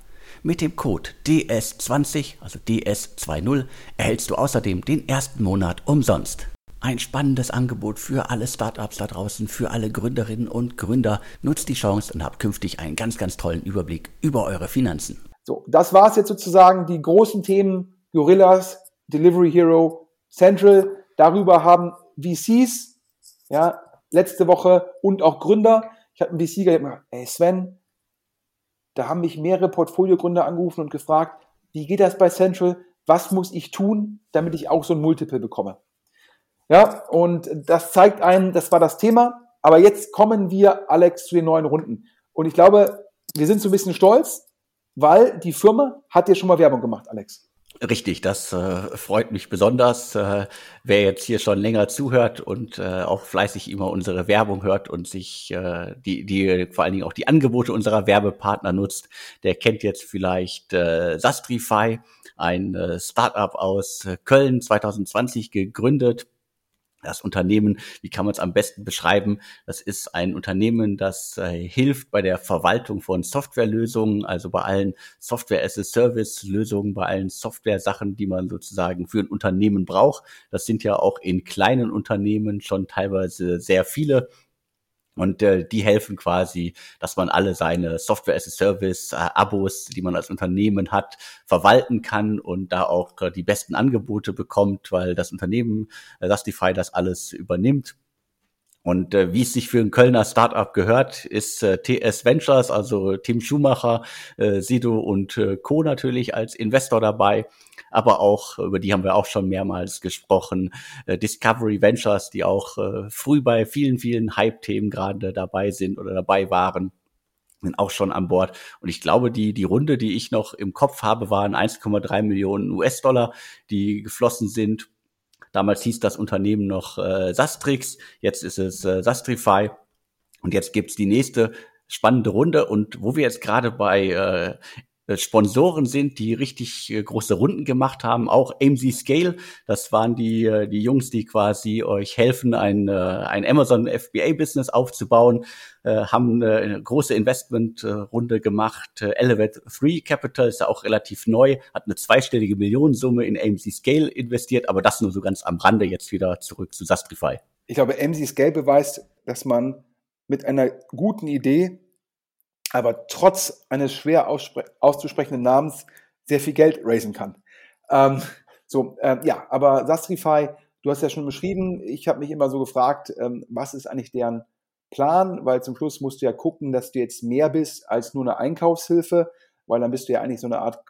Mit dem Code DS20, also DS20, erhältst du außerdem den ersten Monat umsonst. Ein spannendes Angebot für alle Startups da draußen, für alle Gründerinnen und Gründer. Nutzt die Chance und habt künftig einen ganz, ganz tollen Überblick über eure Finanzen. So, das war es jetzt sozusagen, die großen Themen Gorillas, Delivery Hero, Central. Darüber haben VCs, ja, letzte Woche und auch Gründer. Ich habe einen VC gesagt, ey Sven, da haben mich mehrere Portfoliogründer angerufen und gefragt, wie geht das bei Central? Was muss ich tun, damit ich auch so ein Multiple bekomme? Ja, und das zeigt einen, das war das Thema. Aber jetzt kommen wir, Alex, zu den neuen Runden. Und ich glaube, wir sind so ein bisschen stolz, weil die Firma hat dir schon mal Werbung gemacht, Alex. Richtig, das äh, freut mich besonders. Äh, wer jetzt hier schon länger zuhört und äh, auch fleißig immer unsere Werbung hört und sich äh, die, die vor allen Dingen auch die Angebote unserer Werbepartner nutzt, der kennt jetzt vielleicht äh, Sastrify, ein äh, Startup aus äh, Köln 2020 gegründet das Unternehmen, wie kann man es am besten beschreiben? Das ist ein Unternehmen, das äh, hilft bei der Verwaltung von Softwarelösungen, also bei allen Software-as-a-Service-Lösungen, bei allen Software-Sachen, die man sozusagen für ein Unternehmen braucht. Das sind ja auch in kleinen Unternehmen schon teilweise sehr viele und äh, die helfen quasi, dass man alle seine Software as a Service äh, Abos, die man als Unternehmen hat, verwalten kann und da auch äh, die besten Angebote bekommt, weil das Unternehmen äh, Justify das alles übernimmt. Und äh, wie es sich für ein Kölner Startup gehört, ist äh, TS Ventures, also Tim Schumacher, äh, Sido und äh, Co. natürlich als Investor dabei. Aber auch, über die haben wir auch schon mehrmals gesprochen, äh, Discovery Ventures, die auch äh, früh bei vielen, vielen Hype-Themen gerade dabei sind oder dabei waren sind auch schon an Bord. Und ich glaube, die, die Runde, die ich noch im Kopf habe, waren 1,3 Millionen US-Dollar, die geflossen sind. Damals hieß das Unternehmen noch äh, Sastrix, jetzt ist es äh, Sastrify. Und jetzt gibt's die nächste spannende Runde. Und wo wir jetzt gerade bei äh, Sponsoren sind, die richtig äh, große Runden gemacht haben. Auch AMC Scale, das waren die, äh, die Jungs, die quasi euch helfen, ein, ein Amazon FBA-Business aufzubauen, haben eine große Investmentrunde gemacht. Elevate 3 Capital ist ja auch relativ neu, hat eine zweistellige Millionensumme in AMC Scale investiert, aber das nur so ganz am Rande jetzt wieder zurück zu Sastrify. Ich glaube, AMC Scale beweist, dass man mit einer guten Idee aber trotz eines schwer auszusprechenden Namens sehr viel Geld raisen kann. Ähm, so, äh, ja, aber Sastrify, du hast ja schon beschrieben, ich habe mich immer so gefragt, ähm, was ist eigentlich deren Plan, weil zum Schluss musst du ja gucken, dass du jetzt mehr bist als nur eine Einkaufshilfe, weil dann bist du ja eigentlich so eine Art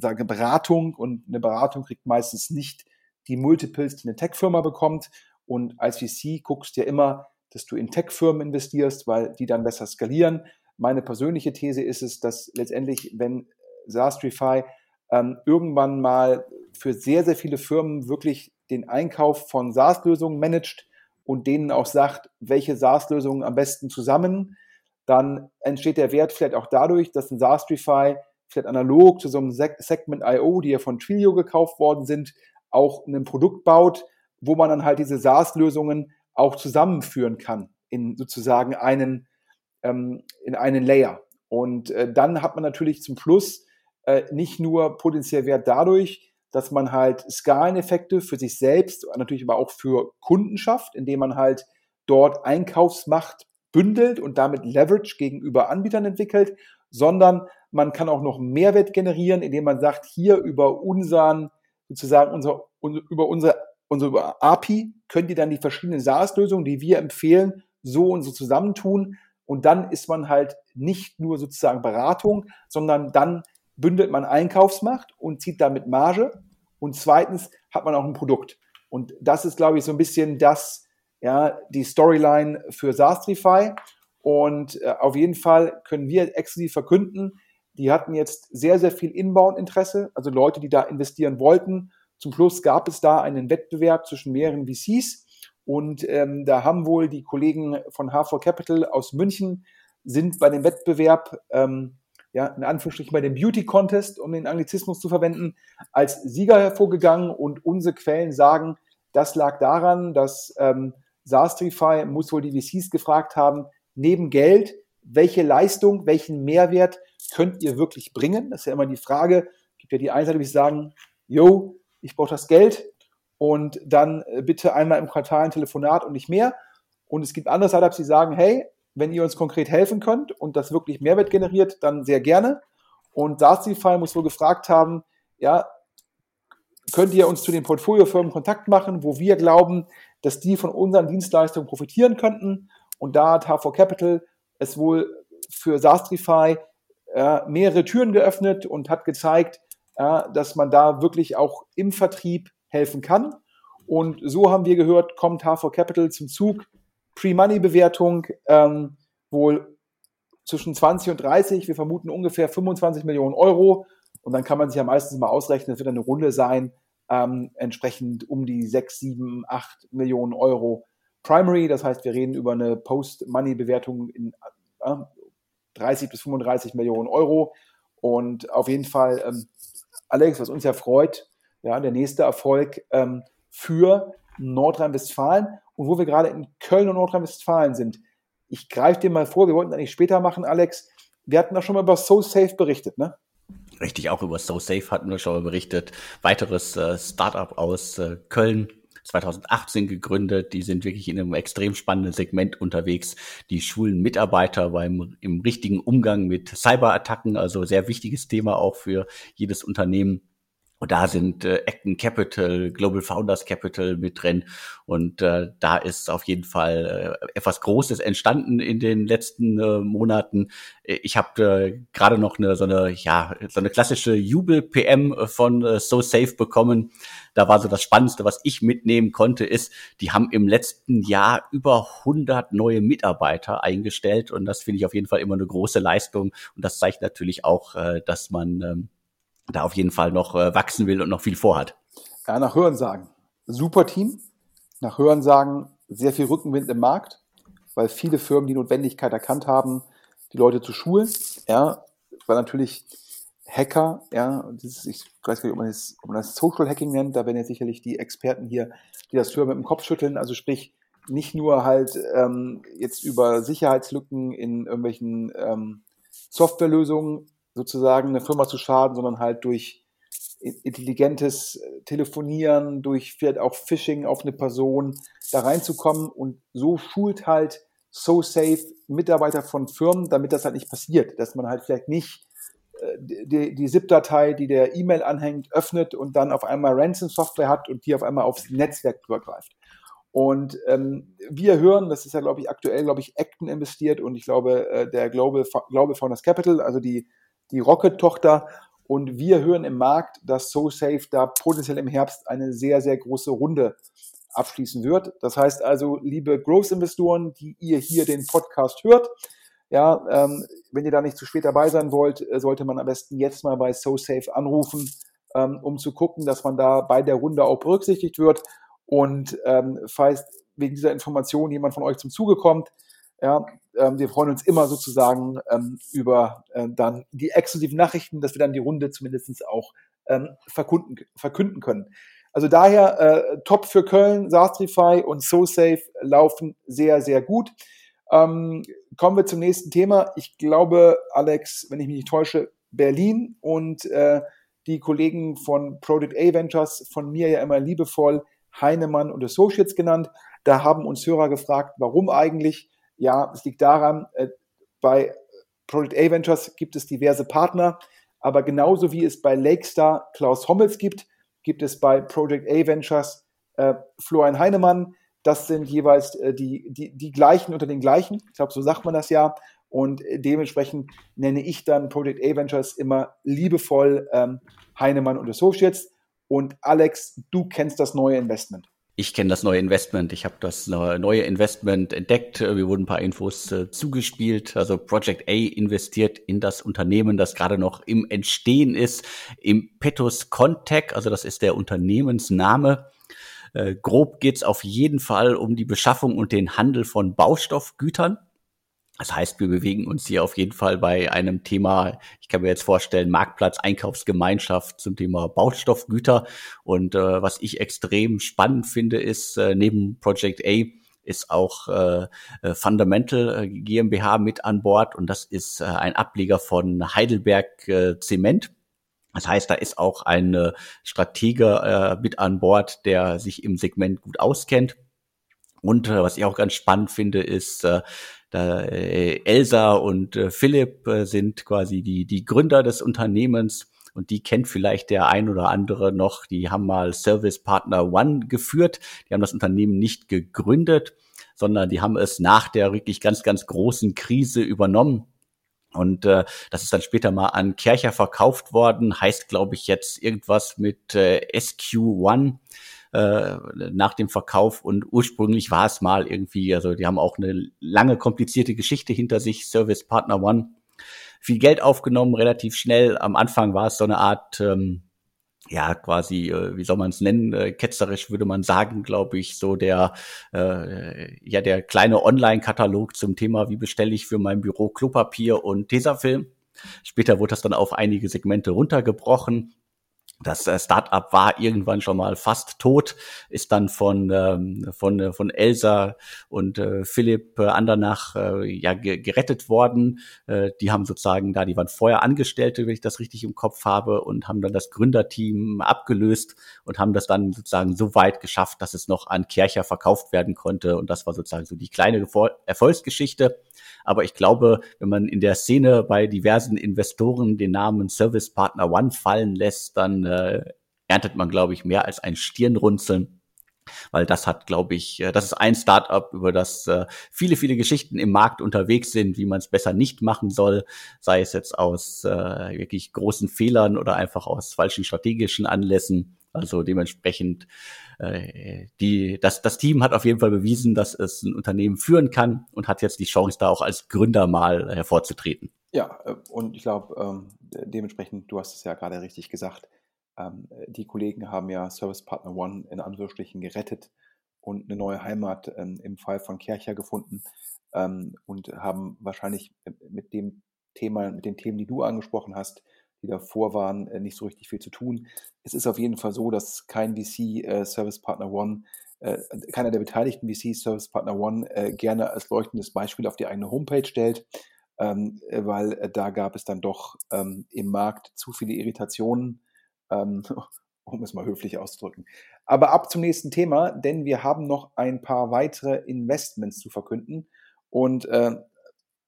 sage Beratung und eine Beratung kriegt meistens nicht die Multiples, die eine Tech-Firma bekommt und als VC guckst du ja immer, dass du in Tech-Firmen investierst, weil die dann besser skalieren. Meine persönliche These ist es, dass letztendlich, wenn Sastrify ähm, irgendwann mal für sehr, sehr viele Firmen wirklich den Einkauf von SaaS-Lösungen managt und denen auch sagt, welche SaaS-Lösungen am besten zusammen, dann entsteht der Wert vielleicht auch dadurch, dass ein SaaStrify vielleicht analog zu so einem Segment IO, die ja von Twilio gekauft worden sind, auch ein Produkt baut, wo man dann halt diese SaaS-Lösungen auch zusammenführen kann in sozusagen einen ähm, in einen Layer. Und äh, dann hat man natürlich zum Schluss äh, nicht nur potenziell Wert dadurch, dass man halt Skaleneffekte für sich selbst, natürlich aber auch für Kunden schafft, indem man halt dort Einkaufsmacht bündelt und damit Leverage gegenüber Anbietern entwickelt, sondern man kann auch noch Mehrwert generieren, indem man sagt, hier über unseren, sozusagen unser, über unser, unsere API könnt ihr dann die verschiedenen SaaS-Lösungen, die wir empfehlen, so und so zusammentun. Und dann ist man halt nicht nur sozusagen Beratung, sondern dann bündelt man Einkaufsmacht und zieht damit Marge. Und zweitens hat man auch ein Produkt. Und das ist, glaube ich, so ein bisschen das, ja, die Storyline für Saastrify. Und äh, auf jeden Fall können wir exklusiv verkünden, die hatten jetzt sehr, sehr viel Inbound-Interesse, also Leute, die da investieren wollten. Zum Schluss gab es da einen Wettbewerb zwischen mehreren VCs und ähm, da haben wohl die Kollegen von H4 Capital aus München sind bei dem Wettbewerb, ähm, ja, in Anführungsstrichen bei dem Beauty Contest, um den Anglizismus zu verwenden, als Sieger hervorgegangen und unsere Quellen sagen, das lag daran, dass ähm, Sastrify muss wohl die VCs gefragt haben, neben Geld, welche Leistung, welchen Mehrwert könnt ihr wirklich bringen? Das ist ja immer die Frage. Es gibt ja die einen die sagen, yo, ich brauche das Geld und dann äh, bitte einmal im Quartal ein Telefonat und nicht mehr. Und es gibt andere Startups, die sagen, hey, wenn ihr uns konkret helfen könnt und das wirklich Mehrwert generiert, dann sehr gerne. Und Sastrify muss wohl gefragt haben, ja, könnt ihr uns zu den Portfoliofirmen Kontakt machen, wo wir glauben, dass die von unseren Dienstleistungen profitieren könnten. Und da hat H4 Capital es wohl für Sastrify äh, mehrere Türen geöffnet und hat gezeigt, äh, dass man da wirklich auch im Vertrieb helfen kann. Und so haben wir gehört, kommt H4 Capital zum Zug. Pre-Money-Bewertung ähm, wohl zwischen 20 und 30, wir vermuten ungefähr 25 Millionen Euro. Und dann kann man sich ja meistens mal ausrechnen, es wird eine Runde sein, ähm, entsprechend um die 6, 7, 8 Millionen Euro Primary. Das heißt, wir reden über eine Post-Money-Bewertung in äh, 30 bis 35 Millionen Euro. Und auf jeden Fall, ähm, Alex, was uns ja freut, ja, der nächste Erfolg ähm, für Nordrhein-Westfalen. Und wo wir gerade in Köln und Nordrhein-Westfalen sind, ich greife dir mal vor, wir wollten eigentlich später machen, Alex. Wir hatten da schon mal über SoSafe berichtet, ne? Richtig, auch über SoSafe hatten wir schon mal berichtet. Weiteres äh, Startup aus äh, Köln, 2018 gegründet. Die sind wirklich in einem extrem spannenden Segment unterwegs. Die schulen Mitarbeiter beim im richtigen Umgang mit Cyberattacken, also sehr wichtiges Thema auch für jedes Unternehmen. Und da sind äh, Acton Capital, Global Founders Capital mit drin. Und äh, da ist auf jeden Fall äh, etwas Großes entstanden in den letzten äh, Monaten. Ich habe äh, gerade noch eine so eine ja so eine klassische Jubel PM von äh, So Safe bekommen. Da war so das Spannendste, was ich mitnehmen konnte, ist, die haben im letzten Jahr über 100 neue Mitarbeiter eingestellt. Und das finde ich auf jeden Fall immer eine große Leistung. Und das zeigt natürlich auch, äh, dass man ähm, da auf jeden Fall noch äh, wachsen will und noch viel vorhat. Ja, nach Hörensagen. Super Team. Nach Hörensagen sehr viel Rückenwind im Markt, weil viele Firmen die Notwendigkeit erkannt haben, die Leute zu schulen. Ja, weil natürlich Hacker, ja, ist, ich weiß gar nicht, ob man, das, ob man das Social Hacking nennt, da werden ja sicherlich die Experten hier, die das hören, mit dem Kopf schütteln. Also sprich, nicht nur halt ähm, jetzt über Sicherheitslücken in irgendwelchen ähm, Softwarelösungen sozusagen eine Firma zu schaden, sondern halt durch intelligentes Telefonieren, durch vielleicht auch Phishing auf eine Person da reinzukommen und so schult halt so safe Mitarbeiter von Firmen, damit das halt nicht passiert, dass man halt vielleicht nicht äh, die, die ZIP-Datei, die der E-Mail anhängt, öffnet und dann auf einmal Ransom-Software hat und die auf einmal aufs Netzwerk übergreift. Und ähm, wir hören, das ist ja, glaube ich, aktuell, glaube ich, Acton investiert und ich glaube, äh, der Global, Global Founders Capital, also die die Rocket-Tochter. Und wir hören im Markt, dass SoSafe da potenziell im Herbst eine sehr, sehr große Runde abschließen wird. Das heißt also, liebe Growth-Investoren, die ihr hier den Podcast hört, ja, ähm, wenn ihr da nicht zu spät dabei sein wollt, äh, sollte man am besten jetzt mal bei SoSafe anrufen, ähm, um zu gucken, dass man da bei der Runde auch berücksichtigt wird. Und ähm, falls wegen dieser Information jemand von euch zum Zuge kommt, ja, ähm, wir freuen uns immer sozusagen ähm, über äh, dann die exklusiven Nachrichten, dass wir dann die Runde zumindest auch ähm, verkunden, verkünden können. Also daher äh, top für Köln, Sastrify und SoSafe laufen sehr, sehr gut. Ähm, kommen wir zum nächsten Thema. Ich glaube, Alex, wenn ich mich nicht täusche, Berlin und äh, die Kollegen von Project A Ventures, von mir ja immer liebevoll Heinemann und Associates genannt. Da haben uns Hörer gefragt, warum eigentlich? Ja, es liegt daran, äh, bei Project A Ventures gibt es diverse Partner, aber genauso wie es bei Lakestar Klaus Hommels gibt, gibt es bei Project A Ventures äh, Florian Heinemann. Das sind jeweils äh, die, die, die gleichen unter den gleichen. Ich glaube, so sagt man das ja. Und dementsprechend nenne ich dann Project A Ventures immer liebevoll ähm, Heinemann und Associates. Und Alex, du kennst das neue Investment. Ich kenne das neue Investment. Ich habe das neue Investment entdeckt. Wir wurden ein paar Infos äh, zugespielt. Also Project A investiert in das Unternehmen, das gerade noch im Entstehen ist, im Petus Contech. Also das ist der Unternehmensname. Äh, grob geht's auf jeden Fall um die Beschaffung und den Handel von Baustoffgütern. Das heißt, wir bewegen uns hier auf jeden Fall bei einem Thema, ich kann mir jetzt vorstellen, Marktplatz, Einkaufsgemeinschaft zum Thema Baustoffgüter. Und äh, was ich extrem spannend finde, ist, äh, neben Project A ist auch äh, äh Fundamental äh, GmbH mit an Bord und das ist äh, ein Ableger von Heidelberg äh, Zement. Das heißt, da ist auch ein Stratege äh, mit an Bord, der sich im Segment gut auskennt. Und äh, was ich auch ganz spannend finde, ist, äh, da äh, Elsa und äh, Philipp äh, sind quasi die, die Gründer des Unternehmens und die kennt vielleicht der ein oder andere noch. Die haben mal Service Partner One geführt. Die haben das Unternehmen nicht gegründet, sondern die haben es nach der wirklich ganz, ganz großen Krise übernommen. Und äh, das ist dann später mal an Kercher verkauft worden, heißt, glaube ich, jetzt irgendwas mit äh, SQ1 äh, nach dem Verkauf und ursprünglich war es mal irgendwie, also die haben auch eine lange komplizierte Geschichte hinter sich, Service Partner One. Viel Geld aufgenommen, relativ schnell. Am Anfang war es so eine Art, ähm, ja, quasi, äh, wie soll man es nennen, äh, ketzerisch würde man sagen, glaube ich, so der, äh, ja, der kleine Online-Katalog zum Thema, wie bestelle ich für mein Büro Klopapier und Tesafilm. Später wurde das dann auf einige Segmente runtergebrochen das äh, Startup war irgendwann schon mal fast tot, ist dann von ähm, von äh, von Elsa und äh, Philipp Andernach ja gerettet worden. Die haben sozusagen da, die waren vorher Angestellte, wenn ich das richtig im Kopf habe, und haben dann das Gründerteam abgelöst und haben das dann sozusagen so weit geschafft, dass es noch an Kercher verkauft werden konnte. Und das war sozusagen so die kleine Erfolgsgeschichte. Aber ich glaube, wenn man in der Szene bei diversen Investoren den Namen Service Partner One fallen lässt, dann äh, erntet man, glaube ich, mehr als ein Stirnrunzeln. Weil das hat, glaube ich, äh, das ist ein Startup, über das äh, viele, viele Geschichten im Markt unterwegs sind, wie man es besser nicht machen soll, sei es jetzt aus äh, wirklich großen Fehlern oder einfach aus falschen strategischen Anlässen. Also dementsprechend, äh, die, das, das Team hat auf jeden Fall bewiesen, dass es ein Unternehmen führen kann und hat jetzt die Chance, da auch als Gründer mal hervorzutreten. Ja, äh, und ich glaube, ähm, dementsprechend, du hast es ja gerade richtig gesagt, ähm, die Kollegen haben ja Service Partner One in Anführungsstrichen gerettet und eine neue Heimat ähm, im Fall von Kercher gefunden und haben wahrscheinlich mit dem Thema, mit den Themen, die du angesprochen hast, die davor waren, äh, nicht so richtig viel zu tun. Es ist auf jeden Fall so, dass kein VC äh, Service Partner One, äh, keiner der beteiligten VC Service Partner One äh, gerne als leuchtendes Beispiel auf die eigene Homepage stellt, ähm, äh, weil äh, da gab es dann doch ähm, im Markt zu viele Irritationen, ähm, um es mal höflich auszudrücken. Aber ab zum nächsten Thema, denn wir haben noch ein paar weitere Investments zu verkünden. Und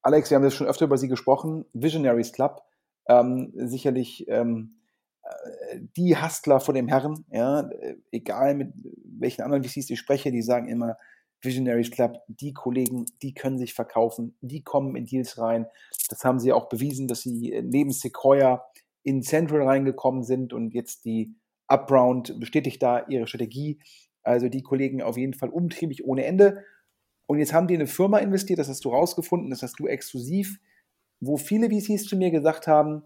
Alex, wir haben jetzt schon öfter über sie gesprochen. Visionaries Club ähm, sicherlich ähm, äh, die Hustler vor dem Herren, ja, egal mit welchen anderen VCs ich spreche, die sagen immer, Visionaries Club, die Kollegen, die können sich verkaufen, die kommen in Deals rein. Das haben sie auch bewiesen, dass sie äh, neben Sequoia in Central reingekommen sind und jetzt die Upround bestätigt da ihre Strategie. Also die Kollegen auf jeden Fall umtriebig ohne Ende. Und jetzt haben die eine Firma investiert, das hast du rausgefunden, das hast du exklusiv wo viele VCs zu mir gesagt haben,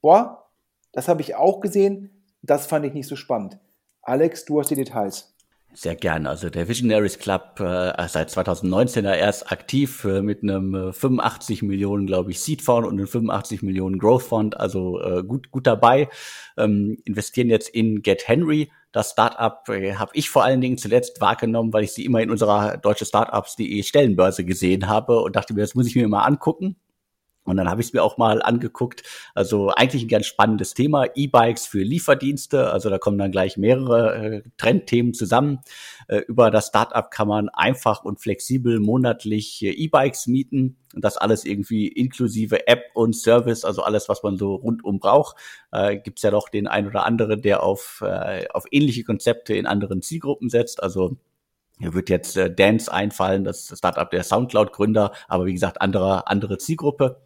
boah, das habe ich auch gesehen, das fand ich nicht so spannend. Alex, du hast die Details. Sehr gerne. Also der Visionaries Club äh, seit 2019 erst aktiv äh, mit einem 85 äh, Millionen, glaube ich, Seed Fund und einem 85 Millionen Growth Fund, also äh, gut gut dabei. Ähm, investieren jetzt in Get Henry. Das Startup äh, habe ich vor allen Dingen zuletzt wahrgenommen, weil ich sie immer in unserer deutsche Startups.de Stellenbörse gesehen habe und dachte mir, das muss ich mir mal angucken Und dann habe ich es mir auch mal angeguckt. Also eigentlich ein ganz spannendes Thema. E-Bikes für Lieferdienste. Also da kommen dann gleich mehrere äh, Trendthemen zusammen. Äh, über das Startup kann man einfach und flexibel monatlich äh, E-Bikes mieten. Und das alles irgendwie inklusive App und Service, also alles, was man so rundum braucht. Äh, Gibt ja doch den ein oder anderen, der auf, äh, auf ähnliche Konzepte in anderen Zielgruppen setzt. Also hier wird jetzt äh, Dance einfallen, das Startup der Soundcloud-Gründer, aber wie gesagt, andere, andere Zielgruppe.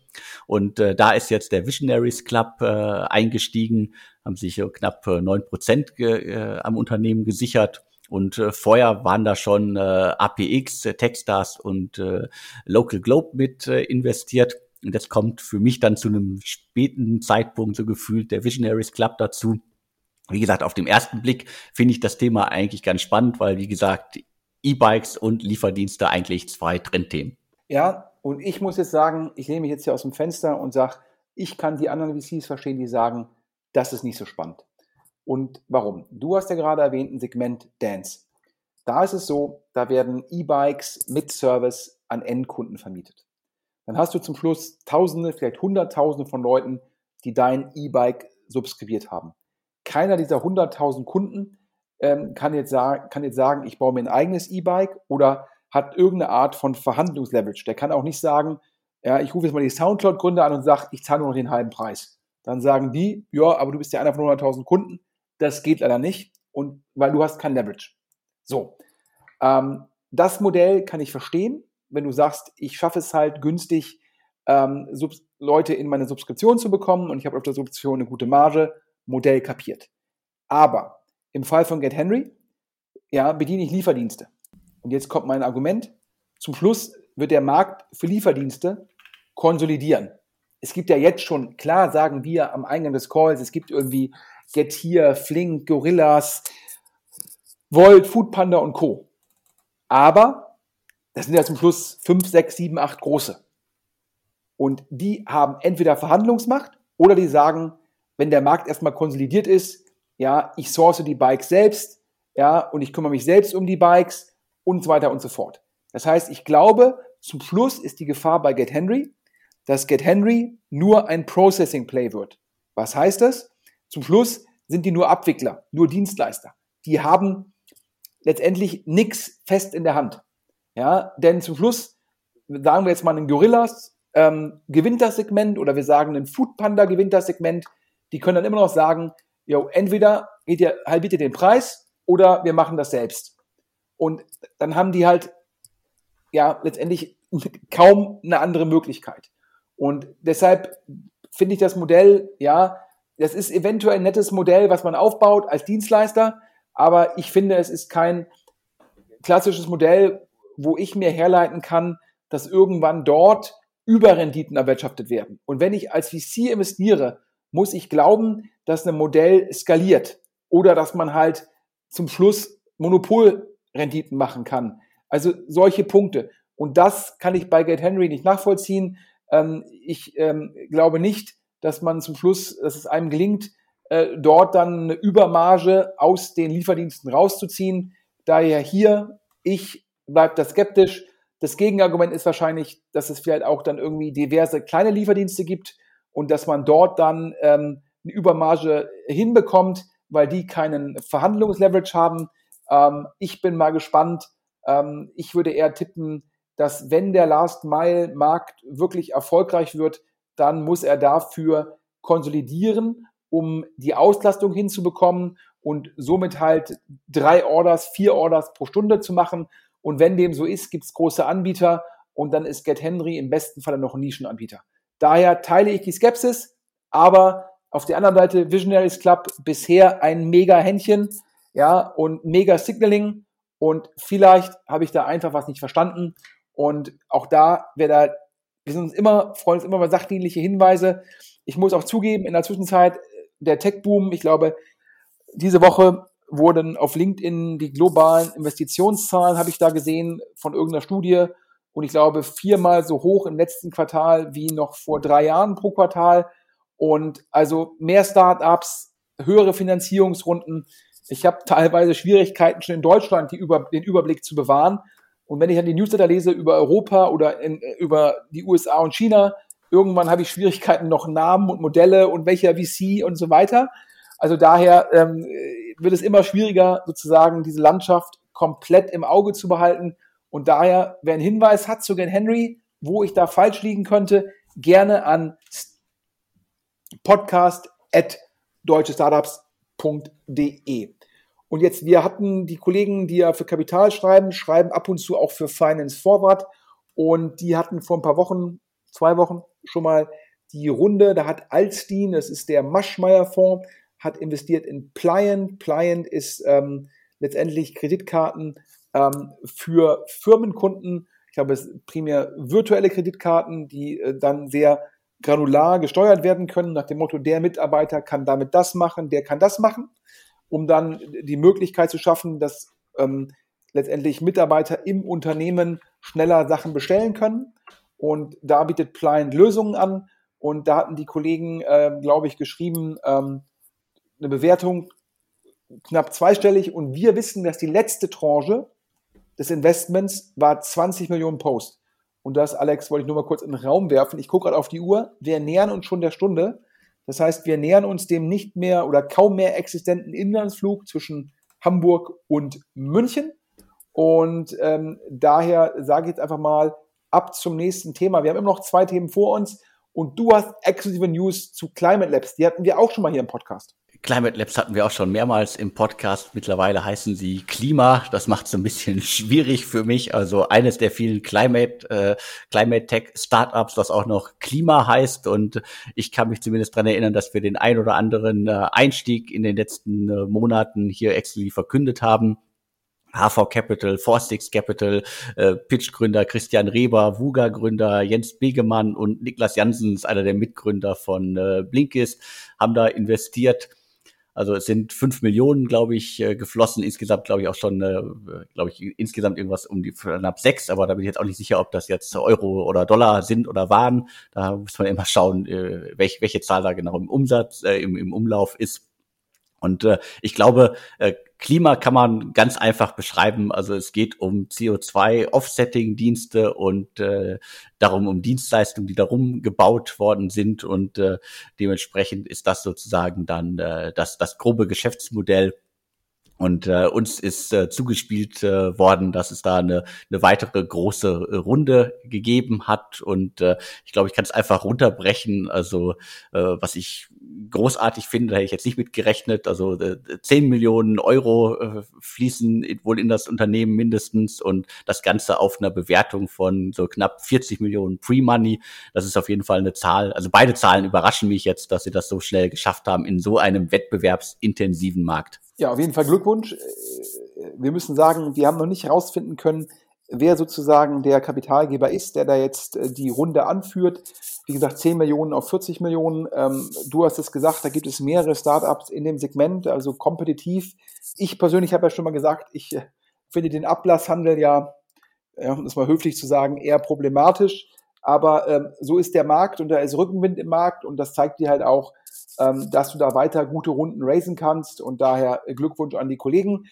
Und äh, da ist jetzt der Visionaries Club äh, eingestiegen, haben sich äh, knapp neun Prozent äh, am Unternehmen gesichert. Und äh, vorher waren da schon äh, APX, äh, Techstars und äh, Local Globe mit äh, investiert. Und jetzt kommt für mich dann zu einem späten Zeitpunkt so gefühlt der Visionaries Club dazu. Wie gesagt, auf dem ersten Blick finde ich das Thema eigentlich ganz spannend, weil, wie gesagt, E-Bikes und Lieferdienste eigentlich zwei Trendthemen. Ja, und ich muss jetzt sagen, ich nehme mich jetzt hier aus dem Fenster und sage, ich kann die anderen VCs verstehen, die sagen, das ist nicht so spannend. Und warum? Du hast ja gerade erwähnt ein Segment Dance. Da ist es so, da werden E-Bikes mit Service an Endkunden vermietet. Dann hast du zum Schluss Tausende, vielleicht Hunderttausende von Leuten, die dein E-Bike subskribiert haben. Keiner dieser hunderttausend Kunden ähm, kann, jetzt kann jetzt sagen, ich baue mir ein eigenes E-Bike oder hat irgendeine Art von Verhandlungsleverage. Der kann auch nicht sagen, ja, ich rufe jetzt mal die Soundcloud-Gründer an und sage, ich zahle nur noch den halben Preis. Dann sagen die, ja, aber du bist ja einer von 100.000 Kunden. Das geht leider nicht, und weil du hast kein Leverage. So, ähm, das Modell kann ich verstehen, wenn du sagst, ich schaffe es halt günstig, ähm, Leute in meine Subskription zu bekommen und ich habe auf der Subskription eine gute Marge, Modell kapiert. Aber im Fall von GetHenry, ja, bediene ich Lieferdienste. Und jetzt kommt mein Argument. Zum Schluss wird der Markt für Lieferdienste konsolidieren. Es gibt ja jetzt schon, klar sagen wir am Eingang des Calls, es gibt irgendwie Getir, Flink, Gorillas, Volt, Foodpanda und Co. Aber das sind ja zum Schluss fünf, sechs, sieben, acht große. Und die haben entweder Verhandlungsmacht oder die sagen, wenn der Markt erstmal konsolidiert ist, ja, ich source die Bikes selbst, ja, und ich kümmere mich selbst um die Bikes und so weiter und so fort. Das heißt, ich glaube, zum Schluss ist die Gefahr bei GetHenry, dass GetHenry nur ein Processing Play wird. Was heißt das? Zum Schluss sind die nur Abwickler, nur Dienstleister. Die haben letztendlich nichts fest in der Hand. Ja, denn zum Schluss sagen wir jetzt mal, ein Gorillas ähm, gewinnt das Segment oder wir sagen, ein Foodpanda gewinnt das Segment. Die können dann immer noch sagen, jo, entweder geht ihr, halbiert ihr den Preis oder wir machen das selbst. Und dann haben die halt ja letztendlich kaum eine andere Möglichkeit. Und deshalb finde ich das Modell, ja, das ist eventuell ein nettes Modell, was man aufbaut als Dienstleister, aber ich finde, es ist kein klassisches Modell, wo ich mir herleiten kann, dass irgendwann dort Überrenditen erwirtschaftet werden. Und wenn ich als VC investiere, muss ich glauben, dass ein Modell skaliert oder dass man halt zum Schluss Monopolrenditen machen kann. Also solche Punkte. Und das kann ich bei Gate Henry nicht nachvollziehen. Ähm, ich ähm, glaube nicht, dass man zum Schluss, dass es einem gelingt, äh, dort dann eine Übermarge aus den Lieferdiensten rauszuziehen. Daher hier, ich bleibe da skeptisch. Das Gegenargument ist wahrscheinlich, dass es vielleicht auch dann irgendwie diverse kleine Lieferdienste gibt und dass man dort dann ähm, eine Übermarge hinbekommt, weil die keinen Verhandlungsleverage haben. Ähm, ich bin mal gespannt. Ähm, ich würde eher tippen, dass wenn der Last Mile Markt wirklich erfolgreich wird, dann muss er dafür konsolidieren, um die Auslastung hinzubekommen und somit halt drei Orders, vier Orders pro Stunde zu machen. Und wenn dem so ist, gibt es große Anbieter und dann ist Get Henry im besten Fall noch ein Nischenanbieter. Daher teile ich die Skepsis, aber auf der anderen Seite Visionaries Club bisher ein mega Händchen, ja, und mega Signaling. Und vielleicht habe ich da einfach was nicht verstanden. Und auch da wäre da, wir sind uns immer, freuen uns immer über sachdienliche Hinweise. Ich muss auch zugeben, in der Zwischenzeit, der Tech-Boom, ich glaube, diese Woche wurden auf LinkedIn die globalen Investitionszahlen, habe ich da gesehen, von irgendeiner Studie. Und ich glaube, viermal so hoch im letzten Quartal wie noch vor drei Jahren pro Quartal. Und also mehr Startups, höhere Finanzierungsrunden. Ich habe teilweise Schwierigkeiten schon in Deutschland, über, den Überblick zu bewahren. Und wenn ich dann die Newsletter lese über Europa oder in, über die USA und China, Irgendwann habe ich Schwierigkeiten, noch Namen und Modelle und welcher VC und so weiter. Also daher ähm, wird es immer schwieriger, sozusagen diese Landschaft komplett im Auge zu behalten. Und daher, wer einen Hinweis hat zu Gen Henry, wo ich da falsch liegen könnte, gerne an podcast at deutschestartups.de. Und jetzt, wir hatten die Kollegen, die ja für Kapital schreiben, schreiben ab und zu auch für Finance Forward. Und die hatten vor ein paar Wochen, zwei Wochen schon mal die Runde. Da hat Alstein, das ist der Maschmeyer-Fonds, hat investiert in Pliant. Pliant ist ähm, letztendlich Kreditkarten ähm, für Firmenkunden. Ich glaube, es primär virtuelle Kreditkarten, die äh, dann sehr granular gesteuert werden können, nach dem Motto, der Mitarbeiter kann damit das machen, der kann das machen um dann die Möglichkeit zu schaffen, dass ähm, letztendlich Mitarbeiter im Unternehmen schneller Sachen bestellen können. Und da bietet Pliant Lösungen an. Und da hatten die Kollegen, äh, glaube ich, geschrieben, ähm, eine Bewertung knapp zweistellig. Und wir wissen, dass die letzte Tranche des Investments war 20 Millionen Post. Und das, Alex, wollte ich nur mal kurz in den Raum werfen. Ich gucke gerade auf die Uhr. Wir nähern uns schon der Stunde. Das heißt, wir nähern uns dem nicht mehr oder kaum mehr existenten Inlandsflug zwischen Hamburg und München. Und ähm, daher sage ich jetzt einfach mal ab zum nächsten Thema. Wir haben immer noch zwei Themen vor uns und du hast exklusive News zu Climate Labs. Die hatten wir auch schon mal hier im Podcast. Climate Labs hatten wir auch schon mehrmals im Podcast. Mittlerweile heißen sie Klima. Das macht es ein bisschen schwierig für mich. Also eines der vielen Climate, äh, Climate Tech Startups, das auch noch Klima heißt. Und ich kann mich zumindest dran erinnern, dass wir den ein oder anderen äh, Einstieg in den letzten äh, Monaten hier exklusiv verkündet haben. HV Capital, Forstix Capital, äh, Pitch-Gründer Christian Reber, Vuga-Gründer Jens Begemann und Niklas Jansens, einer der Mitgründer von äh, Blinkist, haben da investiert. Also es sind fünf Millionen, glaube ich, äh, geflossen. Insgesamt, glaube ich, auch schon, äh, glaube ich, insgesamt irgendwas um die knapp sechs. Aber da bin ich jetzt auch nicht sicher, ob das jetzt Euro oder Dollar sind oder waren. Da muss man immer schauen, äh, welche, welche Zahl da genau im Umsatz, äh, im, im Umlauf ist. Und äh, ich glaube, äh, Klima kann man ganz einfach beschreiben. Also es geht um CO2-Offsetting-Dienste und äh, darum um Dienstleistungen, die darum gebaut worden sind. Und äh, dementsprechend ist das sozusagen dann äh, das, das grobe Geschäftsmodell und äh, uns ist äh, zugespielt äh, worden, dass es da eine, eine weitere große äh, Runde gegeben hat. Und äh, ich glaube, ich kann es einfach runterbrechen. Also äh, was ich großartig finde, da hätte ich jetzt nicht mit gerechnet. Also äh, 10 Millionen Euro äh, fließen wohl in das Unternehmen mindestens und das Ganze auf einer Bewertung von so knapp 40 Millionen Pre-Money. Das ist auf jeden Fall eine Zahl. Also beide Zahlen überraschen mich jetzt, dass sie das so schnell geschafft haben in so einem wettbewerbsintensiven Markt. Ja, auf jeden Fall Glückwunsch. Äh, wir müssen sagen, wir haben noch nicht herausfinden können, wer sozusagen der Kapitalgeber ist, der da jetzt äh, die Runde anführt. Wie gesagt, 10 Millionen auf 40 Millionen. Ähm, du hast es gesagt, da gibt es mehrere Startups in dem Segment, also kompetitiv. Ich persönlich habe ja schon mal gesagt, ich äh, finde den Ablasshandel ja, um es mal höflich zu sagen, eher problematisch. Aber ähm, so ist der Markt und da ist Rückenwind im Markt und das zeigt dir halt auch, ähm, dass du da weiter gute Runden raisen kannst und daher Glückwunsch an die Kollegen.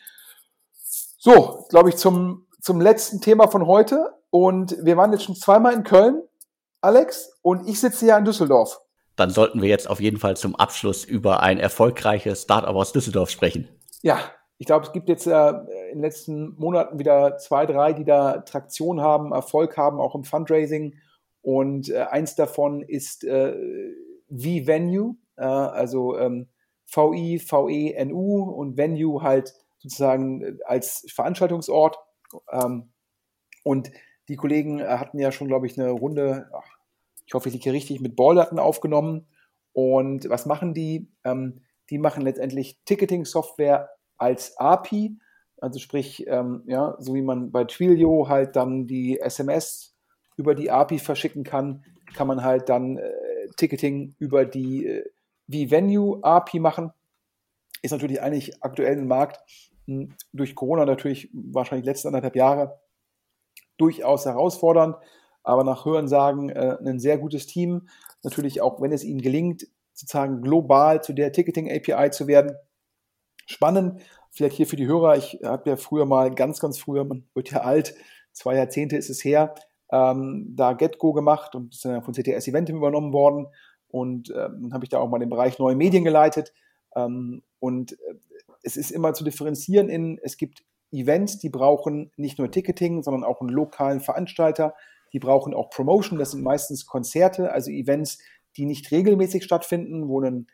So, glaube ich, zum, zum letzten Thema von heute und wir waren jetzt schon zweimal in Köln, Alex, und ich sitze ja in Düsseldorf. Dann sollten wir jetzt auf jeden Fall zum Abschluss über ein erfolgreiches Startup aus Düsseldorf sprechen. Ja, ich glaube, es gibt jetzt äh, in den letzten Monaten wieder zwei, drei, die da Traktion haben, Erfolg haben, auch im Fundraising. Und äh, eins davon ist äh, V-Venue, äh, also ähm, VI, VE, NU und Venue halt sozusagen äh, als Veranstaltungsort. Ähm, und die Kollegen äh, hatten ja schon, glaube ich, eine Runde, ach, ich hoffe, ich liege richtig, mit Balldaten aufgenommen. Und was machen die? Ähm, die machen letztendlich Ticketing-Software als API, also sprich, ähm, ja, so wie man bei Twilio halt dann die SMS über die API verschicken kann, kann man halt dann äh, Ticketing über die äh, wie Venue API machen. Ist natürlich eigentlich aktuell im Markt hm, durch Corona natürlich wahrscheinlich letzten anderthalb Jahre durchaus herausfordernd, aber nach Hörensagen äh, ein sehr gutes Team. Natürlich auch, wenn es ihnen gelingt, sozusagen global zu der Ticketing API zu werden. Spannend, vielleicht hier für die Hörer, ich habe ja früher mal ganz, ganz früher, man wird ja alt, zwei Jahrzehnte ist es her, ähm, da GetGo gemacht und ist von CTS Eventim übernommen worden. Und ähm, habe ich da auch mal den Bereich neue Medien geleitet. Ähm, und äh, es ist immer zu differenzieren in, es gibt Events, die brauchen nicht nur Ticketing, sondern auch einen lokalen Veranstalter. Die brauchen auch Promotion. Das sind meistens Konzerte, also Events, die nicht regelmäßig stattfinden, wo ein,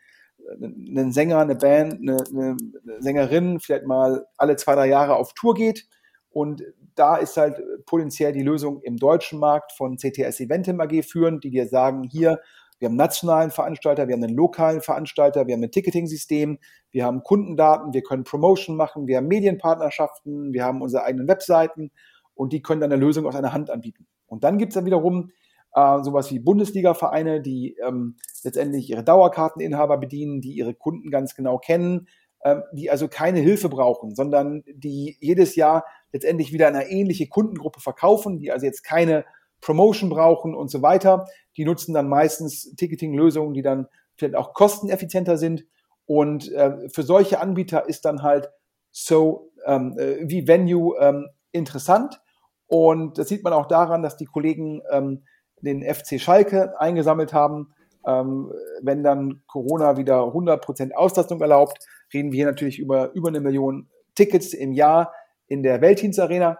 ein Sänger, eine Band, eine, eine Sängerin vielleicht mal alle zwei, drei Jahre auf Tour geht. Und da ist halt potenziell die Lösung im deutschen Markt von CTS Eventim AG führend, die dir sagen, hier, wir haben einen nationalen Veranstalter, wir haben einen lokalen Veranstalter, wir haben ein Ticketing-System, wir haben Kundendaten, wir können Promotion machen, wir haben Medienpartnerschaften, wir haben unsere eigenen Webseiten und die können dann eine Lösung aus einer Hand anbieten. Und dann gibt es dann wiederum äh, sowas wie Bundesliga-Vereine, die ähm, letztendlich ihre Dauerkarteninhaber bedienen, die ihre Kunden ganz genau kennen, ähm, die also keine Hilfe brauchen, sondern die jedes Jahr letztendlich wieder eine ähnliche Kundengruppe verkaufen, die also jetzt keine Promotion brauchen und so weiter. Die nutzen dann meistens Ticketing-Lösungen, die dann vielleicht auch kosteneffizienter sind. Und äh, für solche Anbieter ist dann halt so ähm, äh, wie Venue ähm, interessant. Und das sieht man auch daran, dass die Kollegen ähm, den FC Schalke eingesammelt haben. Ähm, wenn dann Corona wieder 100% Auslastung erlaubt, reden wir hier natürlich über über eine Million Tickets im Jahr in der Weltdienstarena.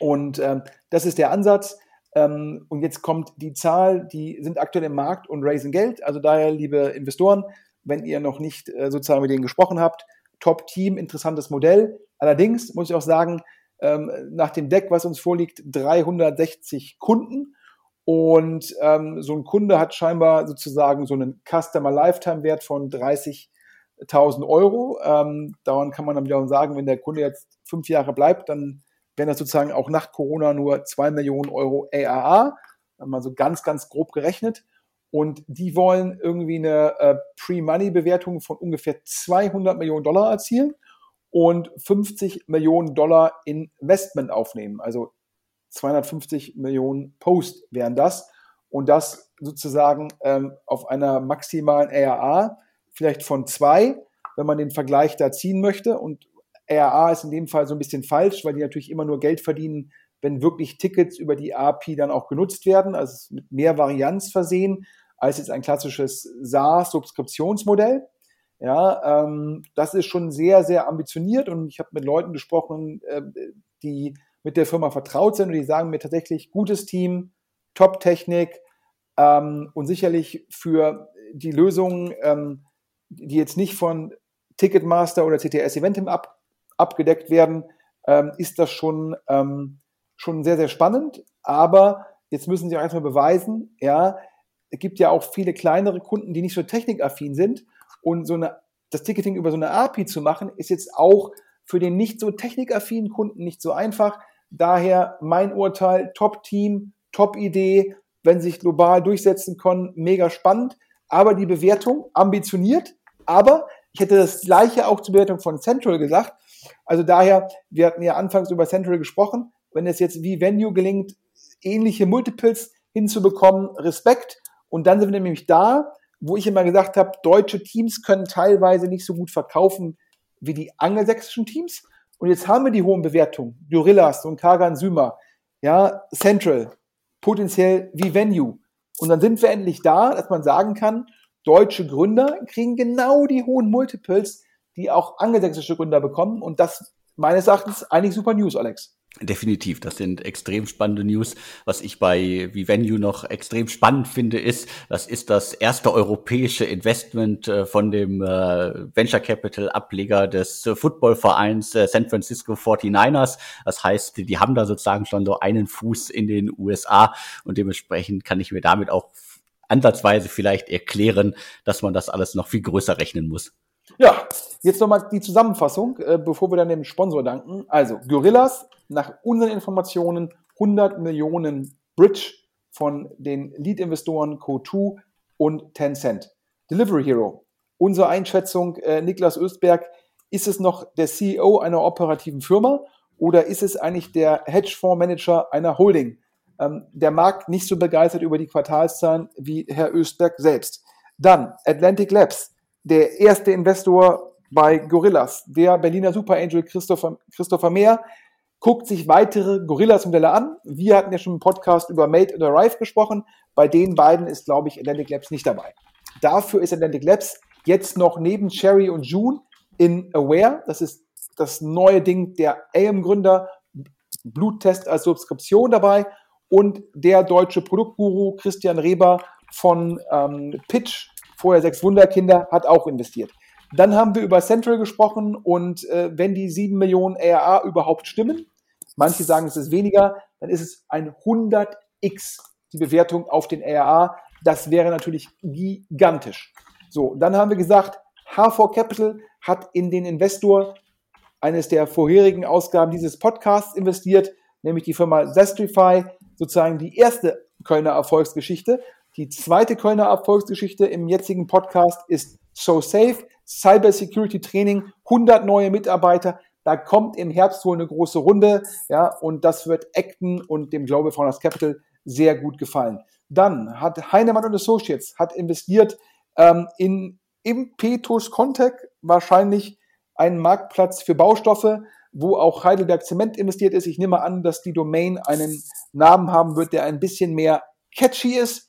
Und ähm, das ist der Ansatz. Ähm, und jetzt kommt die Zahl, die sind aktuell im Markt und raisen Geld. Also daher, liebe Investoren, wenn ihr noch nicht äh, sozusagen mit denen gesprochen habt, Top-Team, interessantes Modell. Allerdings muss ich auch sagen, ähm, nach dem Deck, was uns vorliegt, 360 Kunden. Und ähm, so ein Kunde hat scheinbar sozusagen so einen Customer Lifetime Wert von 30.000 Euro. Ähm, daran kann man dann wiederum sagen, wenn der Kunde jetzt fünf Jahre bleibt, dann wären das sozusagen auch nach Corona nur zwei Millionen Euro AAA. Mal so ganz, ganz grob gerechnet. Und die wollen irgendwie eine äh, Pre-Money-Bewertung von ungefähr 200 Millionen Dollar erzielen und 50 Millionen Dollar Investment aufnehmen. Also 250 Millionen Post wären das. Und das sozusagen ähm, auf einer maximalen ARA, vielleicht von zwei, wenn man den Vergleich da ziehen möchte. Und ARA ist in dem Fall so ein bisschen falsch, weil die natürlich immer nur Geld verdienen, wenn wirklich Tickets über die API dann auch genutzt werden, also mit mehr Varianz versehen, als jetzt ein klassisches SaaS-Subskriptionsmodell. Ja, ähm, das ist schon sehr, sehr ambitioniert und ich habe mit Leuten gesprochen, äh, die mit der Firma vertraut sind und die sagen mir tatsächlich gutes Team, Top-Technik ähm, und sicherlich für die Lösungen, ähm, die jetzt nicht von Ticketmaster oder CTS Eventim ab, abgedeckt werden, ähm, ist das schon, ähm, schon sehr, sehr spannend. Aber jetzt müssen sie auch erstmal beweisen, ja, es gibt ja auch viele kleinere Kunden, die nicht so technikaffin sind und so eine, das Ticketing über so eine API zu machen, ist jetzt auch für den nicht so technikaffinen Kunden nicht so einfach. Daher mein Urteil, Top-Team, Top-Idee, wenn sie sich global durchsetzen können, mega spannend. Aber die Bewertung ambitioniert. Aber ich hätte das gleiche auch zur Bewertung von Central gesagt. Also daher, wir hatten ja anfangs über Central gesprochen. Wenn es jetzt wie Venue gelingt, ähnliche Multiples hinzubekommen, Respekt. Und dann sind wir nämlich da, wo ich immer gesagt habe, deutsche Teams können teilweise nicht so gut verkaufen wie die angelsächsischen Teams. Und jetzt haben wir die hohen Bewertungen. Gorillas und Kagan Sümer, ja, Central, potenziell wie Venue. Und dann sind wir endlich da, dass man sagen kann, deutsche Gründer kriegen genau die hohen Multiples, die auch angelsächsische Gründer bekommen. Und das meines Erachtens eigentlich super News, Alex. Definitiv, das sind extrem spannende News. Was ich bei Vivenue noch extrem spannend finde, ist, das ist das erste europäische Investment äh, von dem äh, Venture Capital Ableger des äh, Footballvereins San Francisco 49ers. Das heißt, die haben da sozusagen schon so einen Fuß in den USA und dementsprechend kann ich mir damit auch ansatzweise vielleicht erklären, dass man das alles noch viel größer rechnen muss. Ja, jetzt nochmal die Zusammenfassung, äh, bevor wir dann dem Sponsor danken. Also, Gorillas, nach unseren Informationen 100 Millionen Bridge von den Lead-Investoren Co2 und Tencent. Delivery Hero, unsere Einschätzung, äh, Niklas Östberg, ist es noch der CEO einer operativen Firma oder ist es eigentlich der Hedgefondsmanager einer Holding? Ähm, der Markt nicht so begeistert über die Quartalszahlen wie Herr Östberg selbst. Dann Atlantic Labs, der erste Investor bei Gorillas, der Berliner Super Angel Christopher, Christopher Mehr, guckt sich weitere Gorillas-Modelle an. Wir hatten ja schon im Podcast über Made and Arrive gesprochen. Bei den beiden ist, glaube ich, Atlantic Labs nicht dabei. Dafür ist Atlantic Labs jetzt noch neben Cherry und June in Aware. Das ist das neue Ding der AM-Gründer. Bluttest als Subskription dabei. Und der deutsche Produktguru Christian Reber von ähm, Pitch, vorher sechs Wunderkinder, hat auch investiert. Dann haben wir über Central gesprochen und äh, wenn die 7 Millionen ARA überhaupt stimmen, manche sagen, es ist weniger, dann ist es ein 100x die Bewertung auf den ARA. Das wäre natürlich gigantisch. So, dann haben wir gesagt, H4 Capital hat in den Investor eines der vorherigen Ausgaben dieses Podcasts investiert, nämlich die Firma Zestrify, sozusagen die erste Kölner Erfolgsgeschichte. Die zweite Kölner Erfolgsgeschichte im jetzigen Podcast ist So Safe, Cyber Security Training, 100 neue Mitarbeiter. Da kommt im Herbst wohl eine große Runde, ja, und das wird Acton und dem Global Founders Capital sehr gut gefallen. Dann hat Heinemann und Associates hat investiert ähm, in Impetus Contact, wahrscheinlich einen Marktplatz für Baustoffe, wo auch Heidelberg Zement investiert ist. Ich nehme an, dass die Domain einen Namen haben wird, der ein bisschen mehr catchy ist.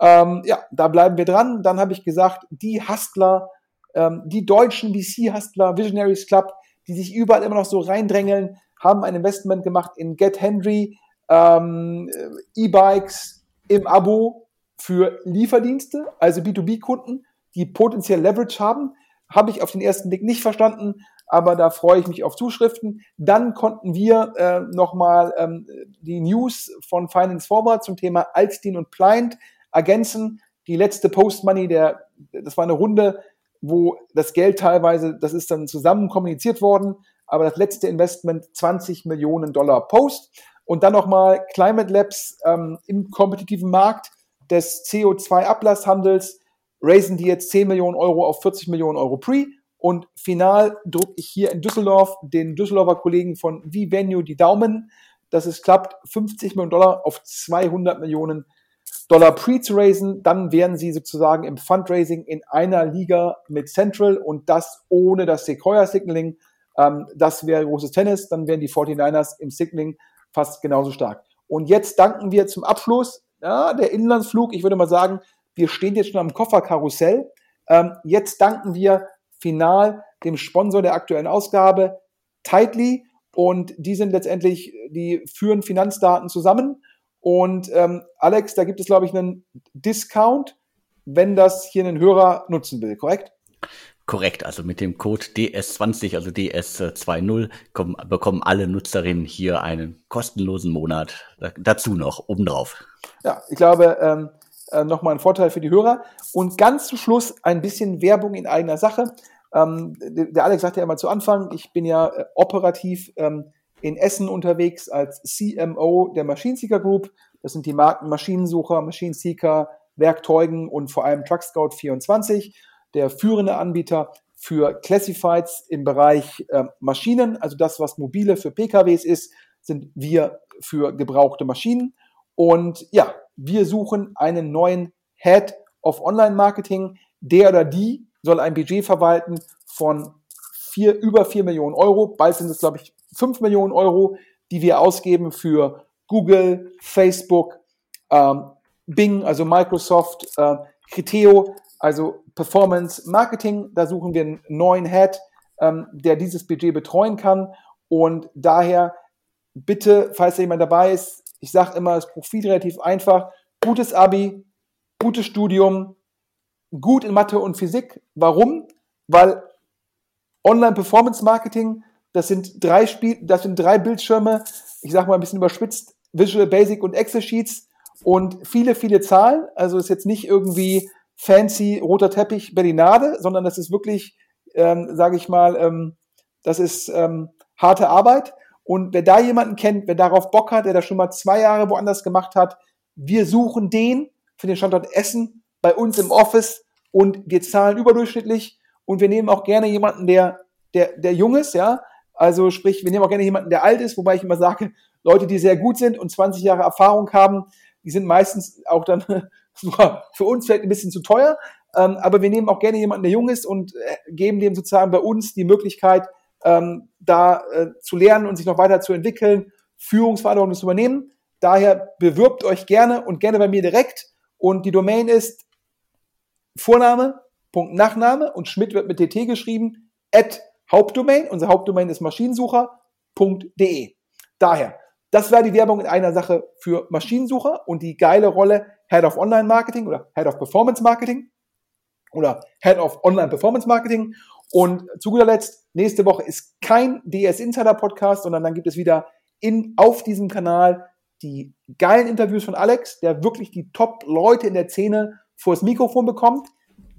Ähm, ja, da bleiben wir dran. Dann habe ich gesagt, die Hustler, ähm, die deutschen VC-Hustler, Visionaries Club, die sich überall immer noch so reindrängeln, haben ein Investment gemacht in Get Henry, ähm, E-Bikes im Abo für Lieferdienste, also B2B-Kunden, die potenziell Leverage haben. Habe ich auf den ersten Blick nicht verstanden, aber da freue ich mich auf Zuschriften. Dann konnten wir äh, nochmal ähm, die News von Finance Forward zum Thema Alstin und Pliant ergänzen. Die letzte Post-Money, der, das war eine Runde, wo das Geld teilweise, das ist dann zusammen kommuniziert worden, aber das letzte Investment 20 Millionen Dollar Post. Und dann nochmal Climate Labs ähm, im kompetitiven Markt des CO2-Ablasshandels raisen die jetzt 10 Millionen Euro auf 40 Millionen Euro Pre. Und final drucke ich hier in Düsseldorf den Düsseldorfer Kollegen von V-Venue die Daumen, dass es klappt, 50 Millionen Dollar auf 200 Millionen Dollar Pre zu raisen. Dann wären sie sozusagen im Fundraising in einer Liga mit Central und das ohne das Sequoia Signaling. Ähm, das wäre großes Tennis. Dann wären die 49ers im Signaling fast genauso stark. Und jetzt danken wir zum Abschluss ja, der Inlandsflug. Ich würde mal sagen, wir stehen jetzt schon am Kofferkarussell. Ähm, jetzt danken wir final dem Sponsor der aktuellen Ausgabe, Tightly. Und die sind letztendlich, die führen Finanzdaten zusammen. Und ähm, Alex, da gibt es, glaube ich, einen Discount, wenn das hier ein Hörer nutzen will, korrekt? Korrekt, also mit dem Code DS20, also DS20, kommen, bekommen alle Nutzerinnen hier einen kostenlosen Monat dazu noch obendrauf. Ja, ich glaube, ähm, äh, nochmal ein Vorteil für die Hörer. Und ganz zum Schluss ein bisschen Werbung in eigener Sache. Ähm, der Alex sagte ja immer zu Anfang, ich bin ja äh, operativ ähm, in Essen unterwegs als CMO der Maschinenseeker Group. Das sind die Marken Maschinensucher, Maschinenseeker, Werkzeugen und vor allem Truckscout 24 der führende Anbieter für Classifieds im Bereich äh, Maschinen, also das, was mobile für PKWs ist, sind wir für gebrauchte Maschinen. Und ja, wir suchen einen neuen Head of Online Marketing. Der oder die soll ein Budget verwalten von vier, über vier Millionen Euro. Bald sind es, glaube ich, fünf Millionen Euro, die wir ausgeben für Google, Facebook, ähm, Bing, also Microsoft, äh, Criteo, also Performance Marketing, da suchen wir einen neuen Head, ähm, der dieses Budget betreuen kann. Und daher bitte, falls da jemand dabei ist, ich sage immer, das Profil relativ einfach. Gutes Abi, gutes Studium, gut in Mathe und Physik. Warum? Weil Online-Performance-Marketing, das sind drei Spiel, das sind drei Bildschirme, ich sage mal ein bisschen überspitzt, Visual Basic und Excel-Sheets und viele, viele Zahlen. Also ist jetzt nicht irgendwie fancy roter Teppich Berlinade, sondern das ist wirklich, ähm, sage ich mal, ähm, das ist ähm, harte Arbeit. Und wer da jemanden kennt, wer darauf Bock hat, der das schon mal zwei Jahre woanders gemacht hat, wir suchen den für den Standort Essen bei uns im Office und wir zahlen überdurchschnittlich und wir nehmen auch gerne jemanden, der, der, der jung ist, ja. Also sprich, wir nehmen auch gerne jemanden, der alt ist, wobei ich immer sage, Leute, die sehr gut sind und 20 Jahre Erfahrung haben, die sind meistens auch dann für uns vielleicht ein bisschen zu teuer, ähm, aber wir nehmen auch gerne jemanden, der jung ist und äh, geben dem sozusagen bei uns die Möglichkeit, ähm, da äh, zu lernen und sich noch weiter zu entwickeln, Führungsverantwortung zu übernehmen. Daher bewirbt euch gerne und gerne bei mir direkt. Und die Domain ist Vorname, Nachname und Schmidt wird mit DT geschrieben, at Hauptdomain. Unser Hauptdomain ist maschinensucher.de. Daher, das war die Werbung in einer Sache für Maschinensucher und die geile Rolle Head of Online Marketing oder Head of Performance Marketing oder Head of Online Performance Marketing. Und zu guter Letzt, nächste Woche ist kein DS Insider Podcast, sondern dann gibt es wieder in, auf diesem Kanal die geilen Interviews von Alex, der wirklich die Top-Leute in der Szene vors Mikrofon bekommt,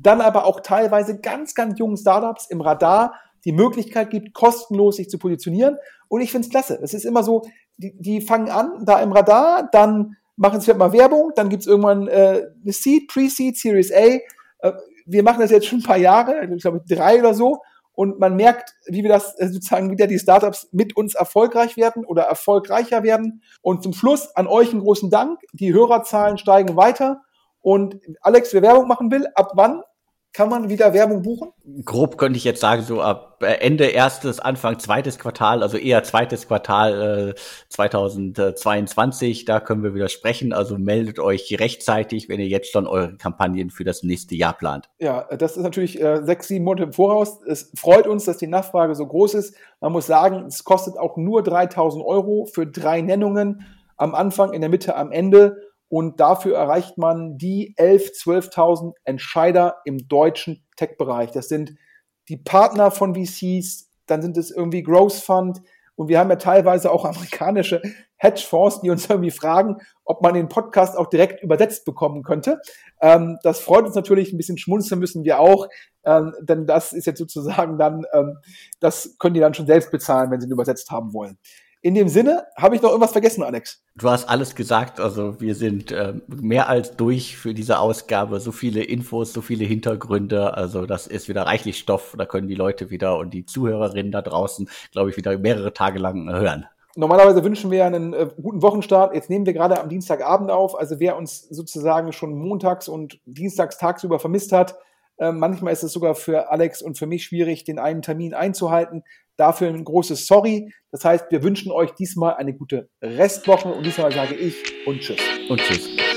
dann aber auch teilweise ganz, ganz jungen Startups im Radar die Möglichkeit gibt, kostenlos sich zu positionieren. Und ich finde es klasse. Es ist immer so, die, die fangen an, da im Radar, dann machen sie halt mal Werbung, dann gibt's irgendwann äh, eine Seed, Pre-Seed, Series A. Äh, wir machen das jetzt schon ein paar Jahre, ich glaube drei oder so. Und man merkt, wie wir das äh, sozusagen wieder die Startups mit uns erfolgreich werden oder erfolgreicher werden. Und zum Schluss an euch einen großen Dank. Die Hörerzahlen steigen weiter. Und Alex, wer Werbung machen will, ab wann kann man wieder Werbung buchen? Grob könnte ich jetzt sagen, so ab äh, Ende erstes, Anfang zweites Quartal, also eher zweites Quartal äh, 2022, da können wir wieder sprechen. Also meldet euch rechtzeitig, wenn ihr jetzt schon eure Kampagnen für das nächste Jahr plant. Ja, das ist natürlich äh, sechs, sieben Monate im Voraus. Es freut uns, dass die Nachfrage so groß ist. Man muss sagen, es kostet auch nur 3000 Euro für drei Nennungen am Anfang, in der Mitte, am Ende und dafür erreicht man die 11.000, 12.000 Entscheider im deutschen Tech-Bereich. Das sind die Partner von VCs, dann sind es irgendwie Growth Fund und wir haben ja teilweise auch amerikanische Hedgefonds, die uns irgendwie fragen, ob man den Podcast auch direkt übersetzt bekommen könnte. Ähm, das freut uns natürlich, ein bisschen schmunzeln müssen wir auch, ähm, denn das ist jetzt sozusagen dann, ähm, das können die dann schon selbst bezahlen, wenn sie ihn übersetzt haben wollen. In dem Sinne, habe ich noch irgendwas vergessen, Alex? Du hast alles gesagt. Also wir sind äh, mehr als durch für diese Ausgabe. So viele Infos, so viele Hintergründe. Also das ist wieder reichlich Stoff. Da können die Leute wieder und die Zuhörerinnen da draußen, glaube ich, wieder mehrere Tage lang hören. Normalerweise wünschen wir einen äh, guten Wochenstart. Jetzt nehmen wir gerade am Dienstagabend auf. Also wer uns sozusagen schon montags und dienstags tagsüber vermisst hat, äh, manchmal ist es sogar für Alex und für mich schwierig, den einen Termin einzuhalten. Dafür ein großes Sorry. Das heißt, wir wünschen euch diesmal eine gute Restwoche und diesmal sage ich und tschüss. Und tschüss.